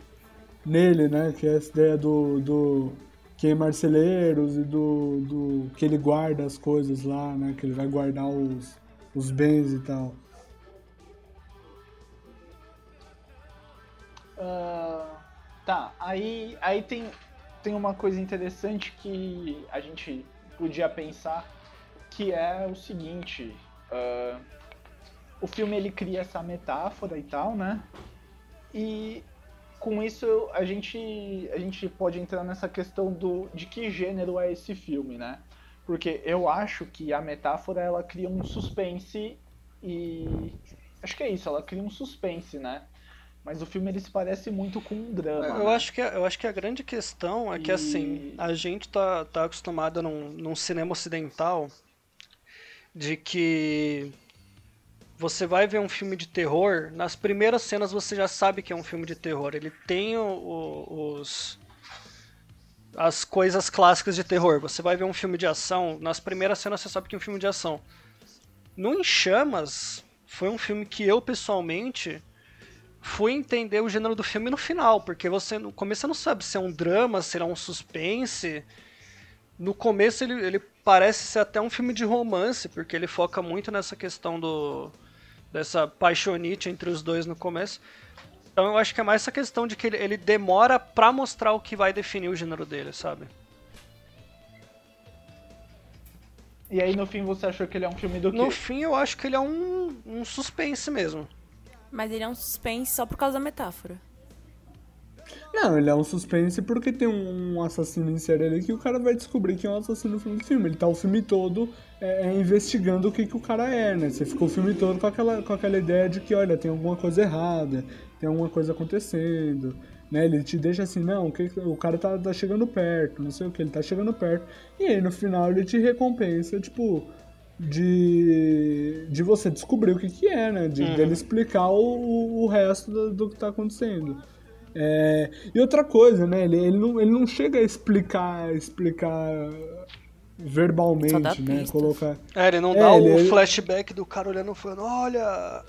nele, né? Que é essa ideia do, do queimar celeiros e do, do que ele guarda as coisas lá, né? Que ele vai guardar os, os bens e tal. Uh, tá, aí, aí tem, tem uma coisa interessante que a gente podia pensar, que é o seguinte, uh, o filme ele cria essa metáfora e tal, né? E com isso a gente, a gente pode entrar nessa questão do, de que gênero é esse filme, né? Porque eu acho que a metáfora ela cria um suspense e acho que é isso, ela cria um suspense, né? Mas o filme ele se parece muito com um drama. Eu, né? acho, que, eu acho que a grande questão é que, E- assim, a gente tá, tá acostumado num, num cinema ocidental de que você vai ver um filme de terror, nas primeiras cenas você já sabe que é um filme de terror. Ele tem o- o- os as coisas clássicas de terror. Você vai ver um filme de ação, nas primeiras cenas você sabe que é um filme de ação. No Em Chamas foi um filme que eu pessoalmente fui entender o gênero do filme no final, porque você no começo você não sabe se é um drama, se é um suspense. No começo ele, ele parece ser até um filme de romance, porque ele foca muito nessa questão do dessa paixonite entre os dois no começo. Então eu acho que é mais essa questão de que ele, ele demora pra mostrar o que vai definir o gênero dele, sabe? E aí no fim você achou que ele é um filme do quê? No fim eu acho que ele é um, um suspense mesmo. Mas ele é um suspense só por causa da metáfora. Não, ele é um suspense porque tem um assassino em série ali que o cara vai descobrir que é um assassino no fim do filme. Ele tá o filme todo é, é, investigando o que, que o cara é, né? Você ficou o filme todo com aquela, com aquela ideia de que, olha, tem alguma coisa errada, tem alguma coisa acontecendo, né? Ele te deixa assim, não, o, que, o cara tá, tá chegando perto, não sei o que, ele tá chegando perto. E aí no final ele te recompensa, tipo, de, de você descobrir o que, que é, né? De Uhum. dele explicar o, o resto do, do que tá acontecendo. É, e outra coisa, né? Ele, ele, não, ele não chega a explicar, explicar verbalmente, né? Colocar. É, ele não É, dá o ele- ele- flashback do cara olhando e falando, olha,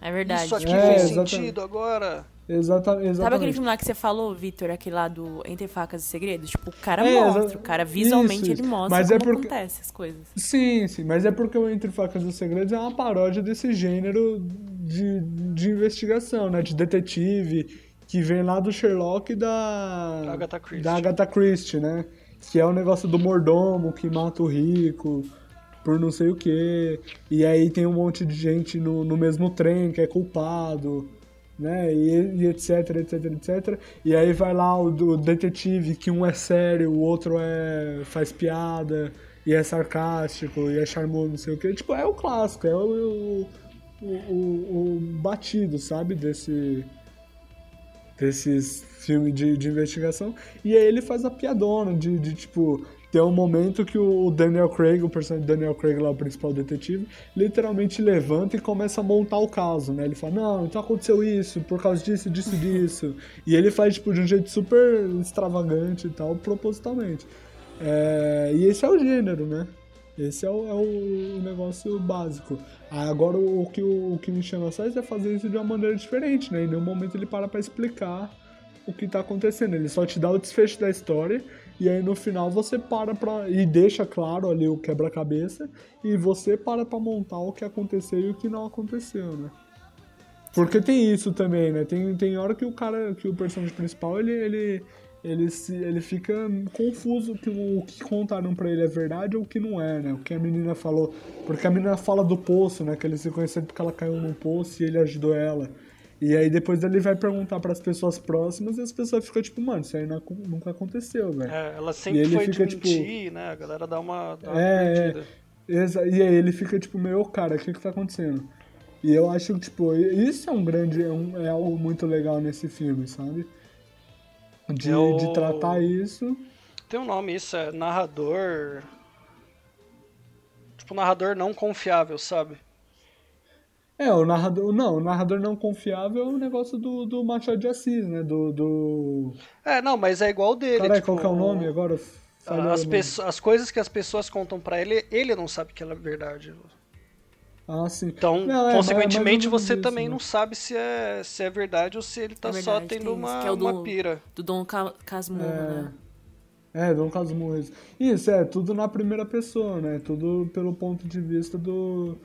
É verdade. isso aqui É, fez exatamente. sentido agora. Exata, exatamente. Sabe aquele filme lá que você falou, Vitor, aquele lá do Entre Facas e Segredos? Tipo, o cara É, mostra, o cara visualmente isso, isso. ele mostra Mas é como porque- acontece as coisas. Sim, sim, mas é porque o Entre Facas e Segredos é uma paródia desse gênero de, de investigação, né? De detetive, que vem lá do Sherlock e da. Agatha Christie. Da Agatha Christie, né? Que é o negócio do mordomo que mata o rico por não sei o quê. E aí tem um monte de gente no, no mesmo trem que é culpado. Né, e, e etc, etc, etc. E aí vai lá o, do detetive, que um é sério, o outro é faz piada, e é sarcástico, e é charmoso, não sei o que. Tipo, é o clássico, é o, o, o, o batido, sabe? Desse, desses filmes de, de investigação. E aí ele faz a piadona de, de tipo. Tem um momento que o Daniel Craig, o personagem Daniel Craig lá, o principal detetive, literalmente levanta e começa a montar o caso, né? Ele fala, não, então aconteceu isso, por causa disso, disso, disso. e ele faz, tipo, de um jeito super extravagante e tal, propositalmente. É, e esse é o gênero, né? Esse é o, é o negócio básico. Agora, o, que, o, que me chama só é fazer isso de uma maneira diferente, né? Em nenhum momento ele para pra explicar o que tá acontecendo. Ele só te dá o desfecho da história e aí no final você para pra. e deixa claro ali o quebra-cabeça e você para pra montar o que aconteceu e o que não aconteceu, né? Porque tem isso também, né? Tem, tem hora que o cara, que o personagem principal, ele, ele, ele, se, ele fica confuso que o, que contaram pra ele é verdade ou o que não é, né? O que a menina falou. Porque a menina fala do poço, né? Que eles se conheceram porque ela caiu num poço e ele ajudou ela. E aí depois ele vai perguntar pras pessoas próximas e as pessoas ficam tipo, mano, isso aí não nunca aconteceu, velho. É, ela sempre ele foi fica, de tipo- mentir, né? A galera dá uma, dá uma É, é. E aí ele fica tipo, meu, cara, o que que tá acontecendo? E eu acho que, tipo, isso é um grande, é, um- é algo muito legal nesse filme, sabe? De, Eu- de tratar isso. Tem um nome isso, é narrador. Tipo, narrador não confiável, sabe? É, o narrador. Não, o narrador não confiável é o negócio do, do Machado de Assis, né? Do. do... É, não, mas é igual dele. Caralho, tipo, qual que é o nome agora? As, as coisas que as pessoas contam pra ele, ele não sabe que ela é verdade. Ah, sim. Então, Não, é, consequentemente, mas você isso, também né? não sabe se é, se é verdade ou se ele tá É só verdade, tendo tem isso, uma, que é o uma do- pira. Do Dom Ca- Casmurro, né? É, Dom Casmurro. Isso, é, tudo na primeira pessoa, né? Tudo pelo ponto de vista do,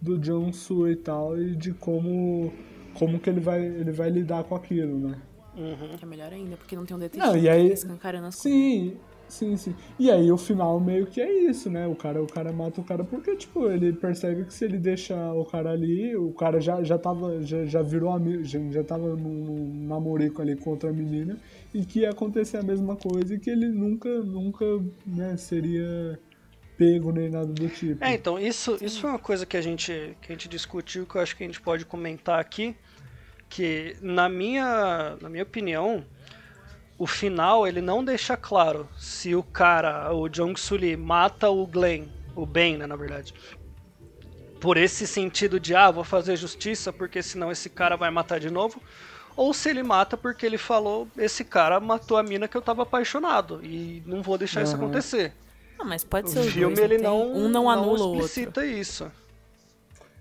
do John Su e tal, e de como, como que ele vai, ele vai lidar com aquilo, né? Uhum. Que é melhor ainda, porque não tem um detetive Não, e aí- escancarando as coisas. Sim, sim. E aí o final meio que é isso, né? O cara, o cara mata o cara porque, tipo, ele percebe que se ele deixar o cara ali, o cara já, já tava, já, já virou amigo, já, já tava num, namorico ali com outra menina, e que ia acontecer a mesma coisa e que ele nunca, nunca, né, seria pego nem nada do tipo. É, então, isso, isso foi uma coisa que a, gente, que a gente discutiu, que eu acho que a gente pode comentar aqui, que na minha, na minha opinião, o final ele não deixa claro se o cara, o Jong Lee, mata o Glenn, o Ben, né, na verdade, por esse sentido de, ah, vou fazer justiça porque senão esse cara vai matar de novo, ou se ele mata porque ele falou, esse cara matou a mina que eu tava apaixonado e não vou deixar isso Aham. acontecer. Ah, mas pode O ser os filme dois, ele tem? não, Um não anula o outro. explicita isso.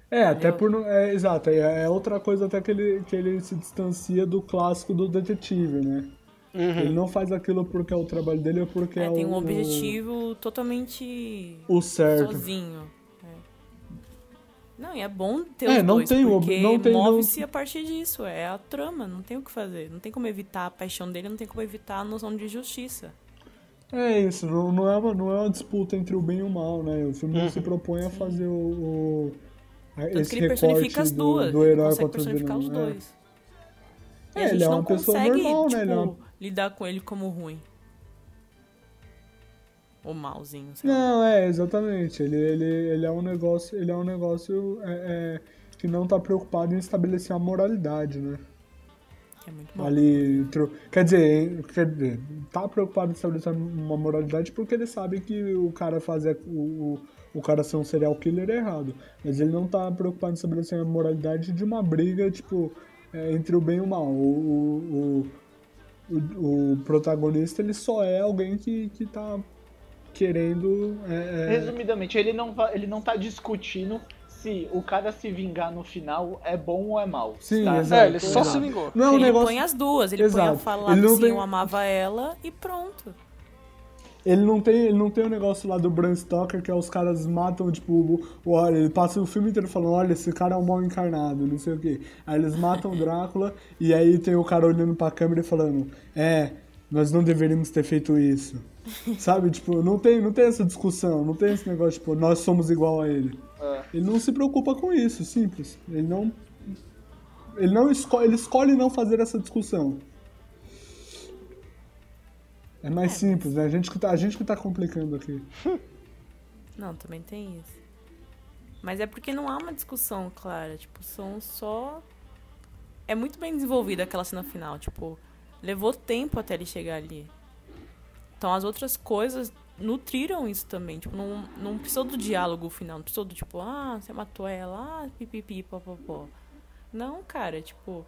É, até por. não- É, exato, é, é outra coisa até que ele, que ele se distancia do clássico do detetive, né? Ele Uhum. não faz aquilo porque é o trabalho dele ou porque é, É, tem o, um objetivo totalmente o certo. sozinho. É. Não, e é bom ter É, os não dois, tem o- porque não tem- não- move-se a partir disso. É a trama, não tem o que fazer. Não tem como evitar a paixão dele, não tem como evitar a noção de justiça. É isso, não, não, é uma, não é uma disputa entre o bem e o mal, né? O filme não se propõe a fazer o. o a- Tanto esse que ele personifica as do, duas. do ele herói consegue contra o personificar os vilão. é. dois. E É, a gente ele é não uma pessoa consegue, normal, né? tipo, Ele é uma- lidar com ele como ruim. Ou malzinho, sei lá. Não, é, exatamente. Ele, ele, ele é um negócio, ele é um negócio é, é, que não tá preocupado em estabelecer a moralidade, né? É muito bom. Ali, quer dizer, quer dizer, tá preocupado em estabelecer uma moralidade porque ele sabe que o cara fazer o, o, o cara ser um serial killer é errado. Mas ele não tá preocupado em estabelecer a moralidade de uma briga, tipo, é, entre o bem e o mal. O, o, o, o protagonista, ele só é alguém que, que tá querendo... é, é, Resumidamente, ele não, ele não tá discutindo se o cara se vingar no final é bom ou é mal. Sim, tá? exato. É, ele só Exato. se vingou. não é um ele negócio... põe as duas, ele põe Exato. a falar Ele não assim, tem- eu amava ela e pronto. Ele não tem, ele não tem o negócio lá do Bram Stoker que é os caras matam, tipo, olha, ele passa o filme inteiro falando, olha, esse cara é um mal encarnado, não sei o quê. Aí eles matam o Drácula e aí tem o cara olhando pra câmera e falando, é, nós não deveríamos ter feito isso. Sabe, tipo, não tem, não tem essa discussão, não tem esse negócio, tipo, nós somos igual a ele. É. Ele não se preocupa com isso, simples. Ele não. Ele não escolhe, ele escolhe não fazer essa discussão. É mais simples, né? A gente que tá, a gente que tá complicando aqui. Não, também tem isso. Mas é porque não há uma discussão clara, tipo, são só é muito bem desenvolvida aquela cena final, tipo, levou tempo até ele chegar ali. Então as outras coisas nutriram isso também, tipo, não, não precisou do diálogo final, não precisou do tipo, ah, você matou ela, ah, pipipi, popopó. Não, cara, tipo,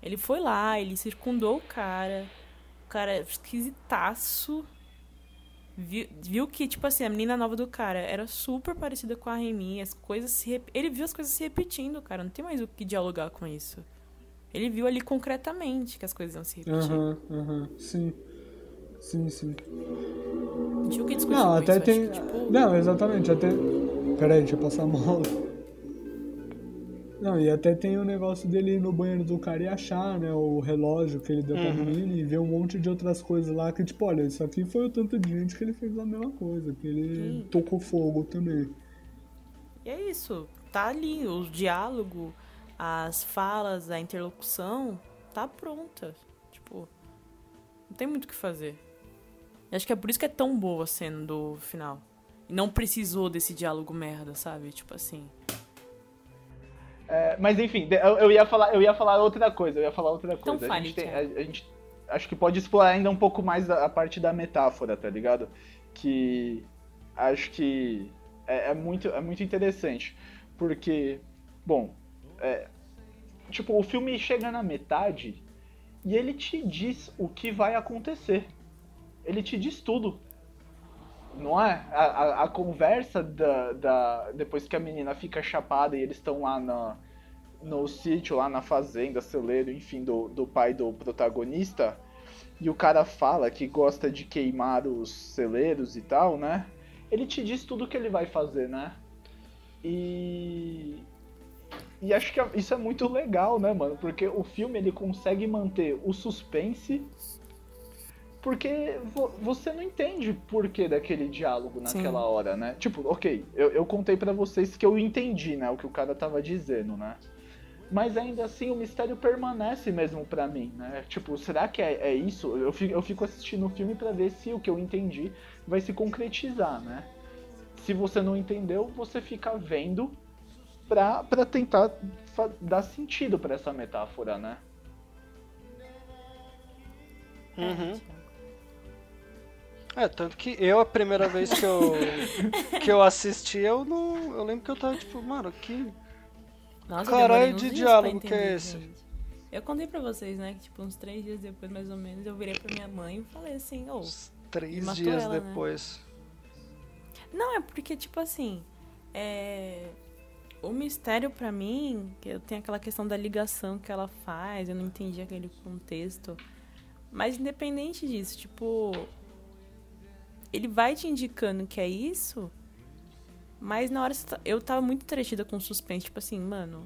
ele foi lá, ele circundou o cara, cara esquisitaço, viu, viu que, tipo assim, a menina nova do cara era super parecida com a Remy, as coisas se rep... Ele viu as coisas se repetindo, cara, não tem mais o que dialogar com isso. Ele viu ali concretamente que as coisas iam se repetir. Aham, aham, sim. Sim, sim. Não tinha o que discutir Não, com até isso, tem. que, tipo, Não, exatamente, até. Peraí, deixa eu passar a mola. Não, e até tem o negócio dele ir no banheiro do cara e achar, né, o relógio que ele deu pra menina e ver um monte de outras coisas lá que, tipo, olha, isso aqui foi o tanto de gente que ele fez a mesma coisa, que ele Sim. tocou fogo também. E é isso. Tá ali, o diálogo, as falas, a interlocução, tá pronta. Tipo, não tem muito o que fazer. E acho que é por isso que é tão boa a cena do final. E não precisou desse diálogo merda, sabe? Tipo assim. É, mas enfim, eu, eu ia falar, eu ia falar outra coisa, eu ia falar outra Então coisa. a, fale, gente tem- a- a gente acho que pode explorar ainda um pouco mais a, a parte da metáfora, tá ligado? Que acho que é, é muito, é muito interessante. Porque, bom, é, tipo, o filme chega na metade e ele te diz o que vai acontecer. Ele te diz tudo. Não é? A, a, a conversa da, da. Depois que a menina fica chapada e eles estão lá na, no sítio, lá na fazenda, celeiro, enfim, do, do pai do protagonista. E o cara fala que gosta de queimar os celeiros e tal, né? Ele te diz tudo o que ele vai fazer, né? E. E acho que isso é muito legal, né, mano? Porque o filme ele consegue manter o suspense porque você não entende por que daquele diálogo naquela Sim. hora, né? Tipo, ok, eu, eu contei para vocês que eu entendi, né, o que o cara tava dizendo, né? Mas ainda assim o mistério permanece mesmo para mim, né? Tipo, será que é, é isso? Eu fico, eu fico assistindo o filme para ver se o que eu entendi vai se concretizar, né? Se você não entendeu, você fica vendo pra, pra tentar dar sentido para essa metáfora, né? Uhum. É, tanto que eu, a primeira vez que eu, que eu assisti, eu não. Eu lembro que eu tava tipo, mano, que. Nossa, caralho de diálogo entender, que é esse? Gente. Eu contei pra vocês, né, que tipo, uns três dias depois, mais ou menos, eu virei pra minha mãe e falei assim, ô. Oh, três dias ela, né? depois. Né? Não, é porque, tipo assim. É... O mistério para mim, que eu tenho aquela questão da ligação que ela faz, eu não entendi aquele contexto. Mas independente disso, tipo, ele vai te indicando que é isso, mas na hora tá, eu tava muito entretida com o suspense, tipo assim, mano,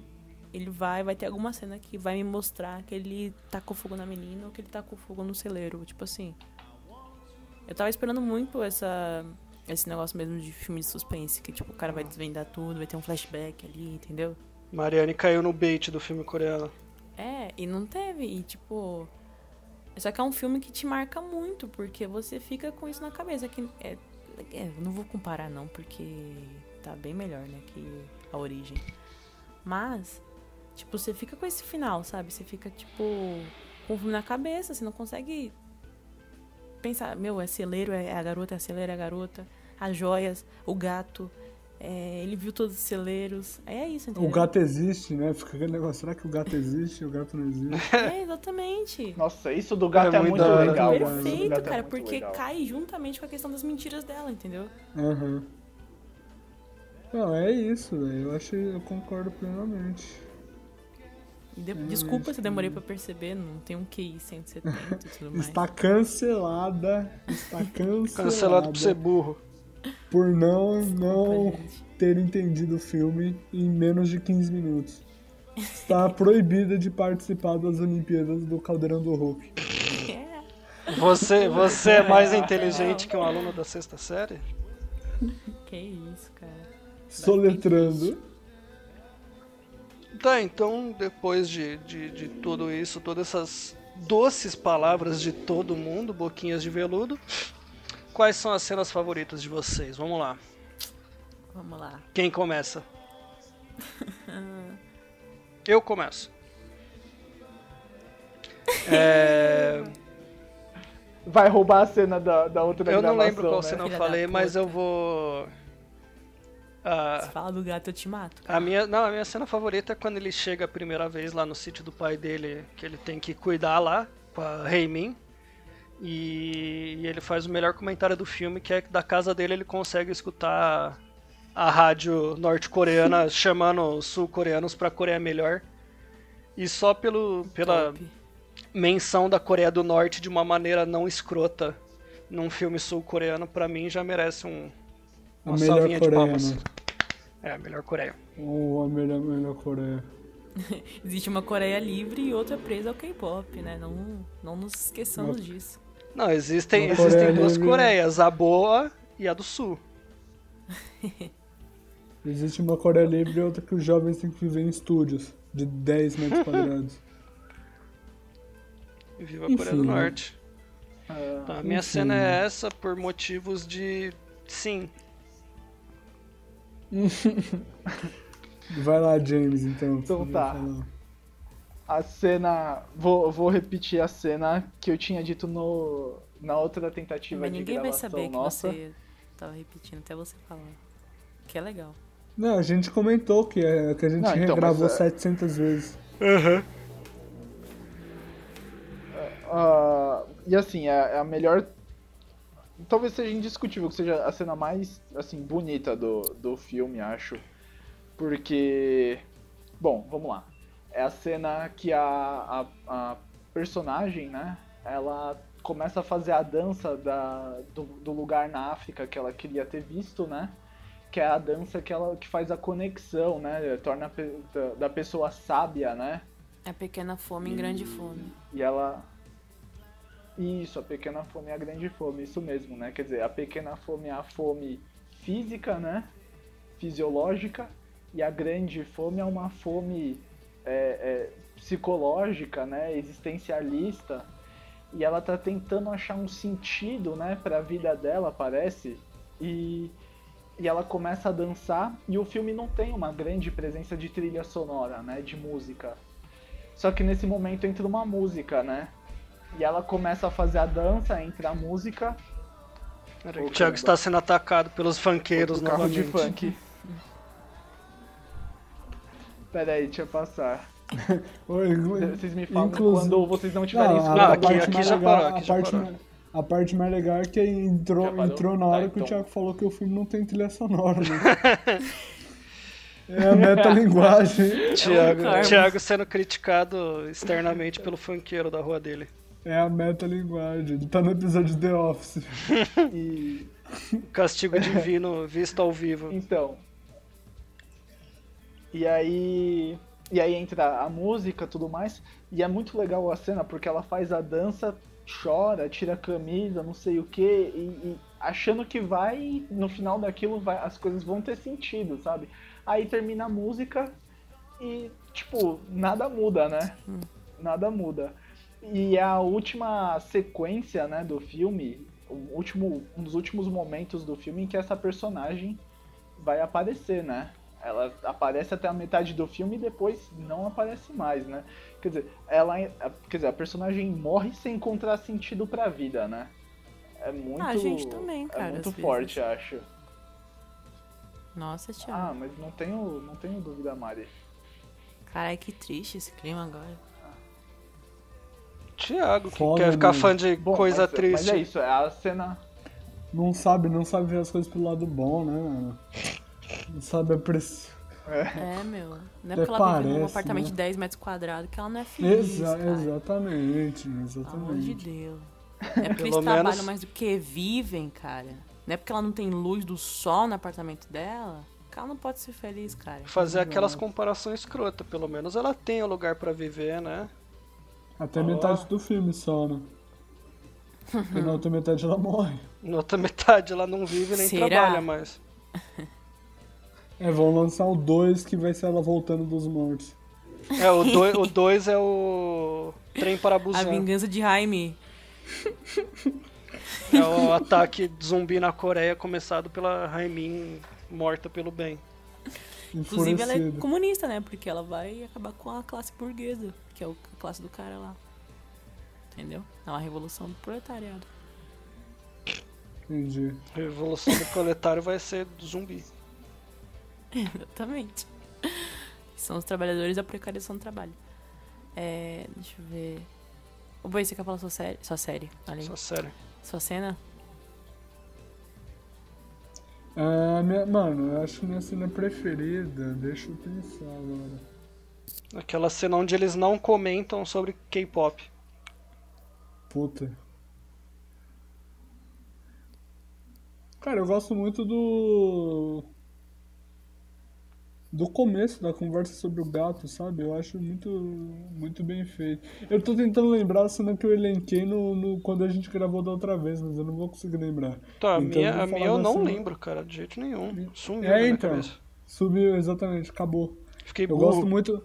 ele vai, vai ter alguma cena que vai me mostrar que ele tacou fogo na menina ou que ele tacou fogo no celeiro, tipo assim. Eu tava esperando muito essa esse negócio mesmo de filme de suspense, que tipo, o cara vai desvendar tudo, vai ter um flashback ali, entendeu? Mariane caiu no bait do filme coreano. É, e não teve, e tipo, só que é um filme que te marca muito, porque você fica com isso na cabeça. Que é, é, não vou comparar não, porque tá bem melhor, né, que a origem. Mas, tipo, você fica com esse final, sabe? Você fica, tipo, com o filme na cabeça, você não consegue pensar, meu, é celeiro, é a garota, é a celeira, é a garota, as joias, o gato. É, ele viu todos os celeiros. É isso, entendeu? O gato existe, né? Fica aquele negócio, será que o gato existe o gato não existe? É, exatamente. Nossa, isso do gato é, é muito, legal. Perfeito, é cara, é porque legal. cai juntamente com a questão das mentiras dela, entendeu? Uhum. Não, é isso, velho. Eu acho eu concordo plenamente. De, é desculpa se demorei pra perceber, não tem um QI 170 e tudo mais. Está cancelada. Está cancelada. Cancelado por ser burro por não, não ter entendido o filme em menos de 15 minutos. Está proibida de participar das Olimpíadas do Caldeirão do Hulk. Você, você é mais inteligente que um aluno da sexta série? Que isso, cara. Soletrando. Tá, então depois de, de, de tudo isso, todas essas doces palavras de todo mundo, boquinhas de veludo, quais são as cenas favoritas de vocês? Vamos lá. Vamos lá. Quem começa? Eu começo. É... Vai roubar a cena da, da outra Eu não lembro qual né? cena eu falei, mas eu vou. Uh, Se fala do gato, eu te mato. A minha, não, a minha cena favorita é quando ele chega a primeira vez lá no sítio do pai dele, que ele tem que cuidar lá com a Heimin. E, e ele faz o melhor comentário do filme, que é que da casa dele ele consegue escutar a rádio norte-coreana chamando os sul-coreanos pra Coreia melhor. E só pelo, pela Top. menção da Coreia do Norte de uma maneira não escrota num filme sul-coreano, pra mim já merece um, uma salvinha de palmas. Né? É, a melhor Coreia. Oh, a melhor, melhor Coreia. Existe uma Coreia livre e outra presa ao K-pop, né? Não, não nos esqueçamos disso. Não, existem, existem duas Coreias, a boa e a do sul. Existe uma Coreia Livre e outra que os jovens têm que viver em estúdios de 10 metros quadrados. E viva a Coreia do né? Norte. Ah, tá, a minha enfim, cena é essa por motivos de. Sim. Vai lá, James, então. Então tá. Falar a cena. Vou, vou repetir a cena que eu tinha dito no, na outra tentativa Mas de ninguém vai saber nossa. que você tava repetindo até você falar. Que é legal. Não, a gente comentou que, é, que a gente Não, então, regravou mas, 700 é- vezes. Aham. Uhum. Uh, e assim, é, é a melhor talvez seja indiscutível que seja a cena mais, assim, bonita do, do filme, acho. Porque. Bom, vamos lá. É a cena que a, a, a personagem, né? Ela começa a fazer a dança da, do, do, lugar na África que ela queria ter visto, né? Que é a dança que ela que faz a conexão, né? Torna a, da, da, pessoa sábia, né? É pequena fome e, em grande fome. E ela. Isso, a pequena fome e a grande fome, isso mesmo, né? Quer dizer, a pequena fome é a fome física, né? Fisiológica, e a grande fome é uma fome é, é, psicológica, né, existencialista, e ela tá tentando achar um sentido, né, para a vida dela, parece, e, e ela começa a dançar, e o filme não tem uma grande presença de trilha sonora, né, de música. Só que nesse momento entra uma música, né, e ela começa a fazer a dança, entra a música. o Thiago está sendo atacado pelos funkeiros novamente. de funk. Pera aí, deixa eu passar. vocês me falam Inclusive... quando vocês não tiverem isso. Não, aqui, aqui já parou, aqui a já parte parou. A parte mais legal é que entrou, entrou na hora tá, que então. o Thiago falou que o filme não tem trilha sonora, né? É a metalinguagem. Thiago, é Thiago sendo criticado externamente pelo funkeiro da rua dele. É a metalinguagem. Ele tá no episódio de The Office. e... Castigo divino visto ao vivo. Então, e aí. E aí entra a música tudo mais. E é muito legal a cena porque ela faz a dança, chora, tira a camisa, não sei o que, e, achando que vai, no final daquilo, vai, as coisas vão ter sentido, sabe? Aí termina a música e, tipo, nada muda, né? Hum. Nada muda. E a última sequência, né, do filme, o último, um dos últimos momentos do filme em que essa personagem vai aparecer, né? Ela aparece até a metade do filme e depois não aparece mais, né? Quer dizer, ela, quer dizer, a personagem morre sem encontrar sentido pra vida, né? É muito. Ah, a gente também, cara. É muito forte, vezes. acho. Nossa, Thiago. Ah, mas não tenho, não tenho dúvida, Mari. Caralho, que triste esse clima agora. Tiago, que Foda, quer ficar fã de bom, coisa mas, triste. Mas é isso, é a cena. Não sabe, não sabe ver as coisas pelo lado bom, né, mano? Sabe a pressão. É. é, meu. Não é porque ela parece, vive num apartamento né? de 10 metros quadrados que ela não é feliz. Exa cara. Exatamente, exatamente. Pelo amor de Deus. É porque eles trabalham mais do que vivem, cara. Não é porque ela não tem luz do sol no apartamento dela que ela não pode ser feliz, cara. Fazer aquelas comparações escrotas. Pelo menos ela tem um lugar para viver, né? Até oh. metade do filme só, né? Porque na outra metade ela morre. Na outra metade ela não vive nem Será? trabalha mais. É, vão lançar o 2 que vai ser ela voltando dos mortos. É, o 2 é o Trem para Busan. A vingança de Jaime. É o ataque zumbi na Coreia começado pela Raimin morta pelo bem. Inclusive ela é comunista, né? Porque ela vai acabar com a classe burguesa, que é a classe do cara lá. Entendeu? É uma revolução do proletariado. Entendi. A revolução do proletário vai ser zumbi. Exatamente. São os trabalhadores da precarização do trabalho. É, deixa eu ver. O Boi, você quer falar sua série? Sua série, ali. Sua série. Sua cena? Ah, minha, mano, eu acho que minha cena preferida, deixa eu pensar agora. Aquela cena onde eles não comentam sobre K-pop. Puta. Cara, eu gosto muito do do começo da conversa sobre o gato, sabe? Eu acho muito, muito bem feito. Eu tô tentando lembrar a cena que eu elenquei no, no quando a gente gravou da outra vez, mas eu não vou conseguir lembrar. Tá, então, a minha, a minha eu não cena... lembro, cara, de jeito nenhum. Sumiu é, então, cabeça. Sumiu, exatamente, acabou. Fiquei Eu burro. gosto muito...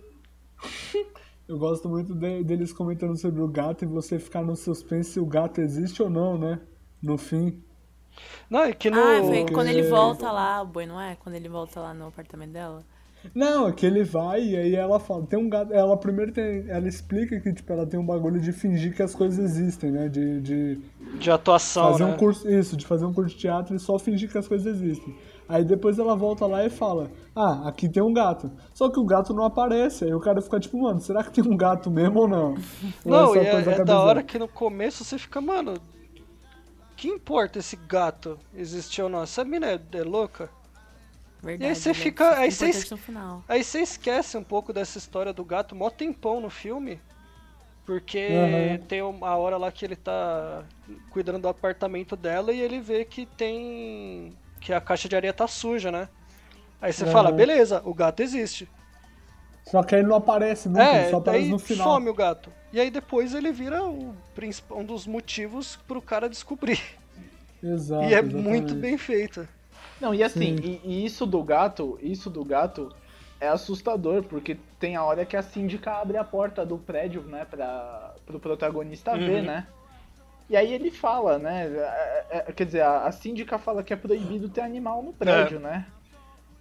eu gosto muito de, deles comentando sobre o gato e você ficar no suspense se o gato existe ou não, né? No fim. Não, é que no... Ah, foi quando ele volta lá, o boi, não é? Quando ele volta lá no apartamento dela. Não, é que ele vai e aí ela fala, tem um gato. Ela primeiro tem. Ela explica que, tipo, ela tem um bagulho de fingir que as coisas existem, né? De. De, de atuação. Fazer né? um curso. Isso, de fazer um curso de teatro e só fingir que as coisas existem. Aí depois ela volta lá e fala, ah, aqui tem um gato. Só que o gato não aparece. Aí o cara fica tipo, mano, será que tem um gato mesmo ou não? Não, ou é, é, é da hora que no começo você fica, mano, que importa esse gato existir ou não? Essa mina é, é louca? Verdade. E aí você ele é fica- aí importante vocês- no final. Aí você esquece um pouco dessa história do gato mó tempão no filme. Porque Uhum. tem uma hora lá que ele tá cuidando do apartamento dela e ele vê que tem. Que a caixa de areia tá suja, né? Aí você Uhum. fala, beleza, o gato existe. Só que aí não aparece nunca, é, só aparece no final. some o gato. E aí depois ele vira o um dos motivos pro cara descobrir. Exato. e é exatamente. muito bem feito. Não, e assim, Sim. e, e isso do gato, isso do gato é assustador, porque tem a hora que a síndica abre a porta do prédio, né, pra, pro protagonista ver, Uhum. né? E aí ele fala, né? é, é, quer dizer, a, a síndica fala que é proibido ter animal no prédio, É. né?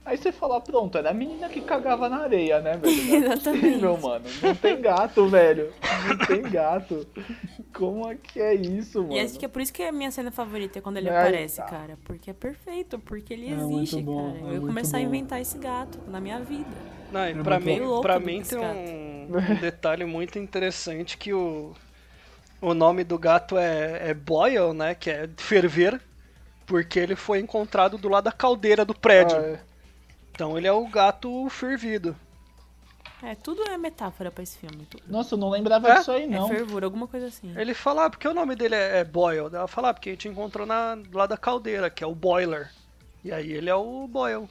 Aí você fala, pronto, era a menina que cagava na areia, né, velho? Não é Exatamente. possível, mano. Não tem gato, velho. Não tem gato. Como é que é isso, mano? E acho que é por isso que é a minha cena favorita é quando ele Aí aparece, tá. cara. Porque é perfeito, porque ele É existe, bom, cara. é Eu ia começar a bom. inventar esse gato na minha vida. Não, e É pra mim, pra mim tem um, um detalhe muito interessante que o, o nome do gato é, é Boyle, né? Que é ferver, porque ele foi encontrado do lado da caldeira do prédio. Ah, é. Então ele é o gato fervido. É, tudo é metáfora pra esse filme. Tudo. Nossa, eu não lembrava É? disso aí, É não. fervura, alguma coisa assim. Ele fala, ah, porque o nome dele é, é Boyle. Ela fala, ah, porque a gente encontrou na, do lado da caldeira, que é o Boiler. E aí ele é o Boyle.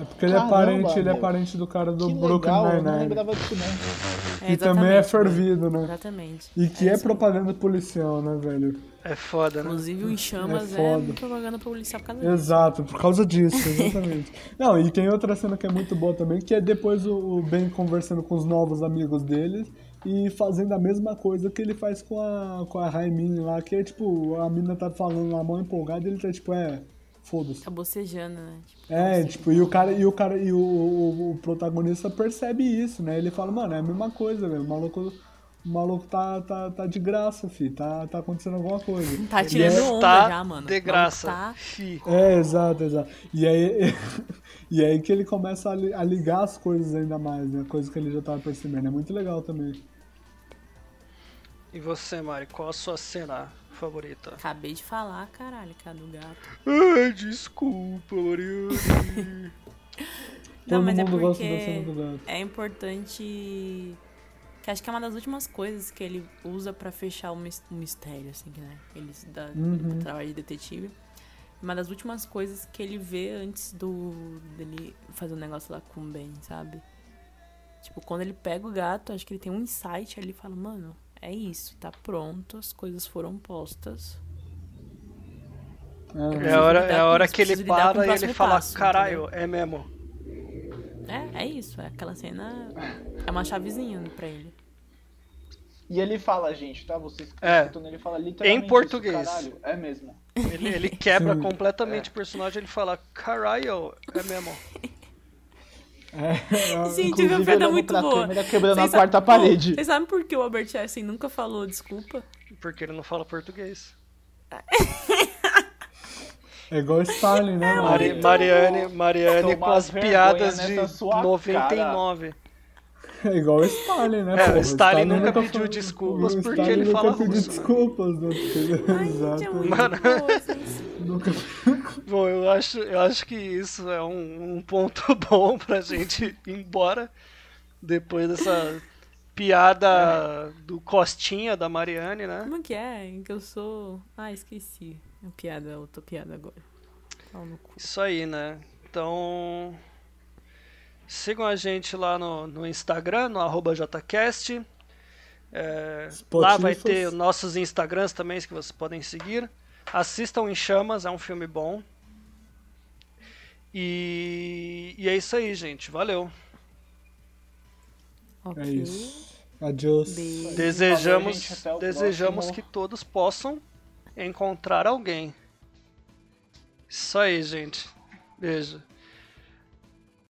É porque ele é parente, ele é meu. parente do cara do Que Brooklyn legal, eu não Nine-Nine. lembrava disso não. É, E também é fervido, né? Exatamente. E que é aí. propaganda policial, né, velho? É foda, né? Inclusive o Em Chamas É é, propaganda policial por causa disso. Exato, por causa disso, exatamente. Não, e tem outra cena que é muito boa também, que é depois o o Ben conversando com os novos amigos dele e fazendo a mesma coisa que ele faz com a, com a Raimin lá, que é tipo, a mina tá falando lá, mão empolgada, e ele tá tipo, é, foda-se. Tá bocejando, né? Tipo, É, tipo, e o cara, e o cara, e o, o, o protagonista percebe isso, né? Ele fala, mano, é a mesma coisa, velho. O maluco, o maluco tá, tá, tá de graça, fi. Tá, tá acontecendo alguma coisa. Tá tirando é- onda Tá já, mano. de graça. Tá... É, exato, exato. E aí, e aí que ele começa a, li- a ligar as coisas ainda mais, né? Coisas que ele já tava percebendo. É muito legal também. E você, Mari, qual a sua cena favorita? Acabei de falar, caralho, cara do gato. Ai, desculpa, Mariane. Não, Todo mas é mundo gosta da porque cena do gato. é importante. Que acho que é uma das últimas coisas que ele usa pra fechar o mis- o mistério, assim, né? Ele se dá Uhum. trabalho de detetive. Uma das últimas coisas que ele vê antes do dele fazer um negócio lá com o Ben, sabe? Tipo, quando ele pega o gato, acho que ele tem um insight ali e fala, mano, é isso, tá pronto, as coisas foram postas. É, É a hora, é a hora isso, que ele para e ele fala, passo, caralho, é mesmo. É, é isso, é aquela cena. É uma chavezinha pra ele. E ele fala, gente, tá? Vocês É. escutando, ele fala literalmente Em português. Isso, caralho, é mesmo. Ele, ele quebra completamente É. o personagem, ele fala, caralho, é mesmo. é, é, minha piada é olhando muito boa. câmera, quebrando Vocês a quarta Pô, parede. Vocês sabem por que o Albert Einstein nunca falou desculpa? Porque ele não fala português. é igual Stalin, né, mano? Mari- Mariane, Mariane com as piadas de nessa sua 99. É igual Stalin, né? É, o Stalin nunca nunca pediu desculpas o porque Stalin ele nunca fala pediu russo, desculpas, né? Ai, é Exato. Mano. Nunca... Bom, eu acho, eu acho que isso é um, um ponto bom pra gente ir embora depois dessa piada do Costinha da Mariane, né? Como que é? Que eu sou. Ah, esqueci. É piada, outra piada agora. Pau no cu. Isso aí, né? Então. Sigam a gente lá no, no Instagram, no arroba JCast. É, lá vai ter nossos Instagrams também que vocês podem seguir. Assistam em Chamas, é um filme bom. E, e é isso aí, gente. Valeu. Ok. É isso. Adiós. Beijo. Desejamos, gente. O desejamos próximo. que todos possam encontrar alguém. Isso aí, gente. Beijo.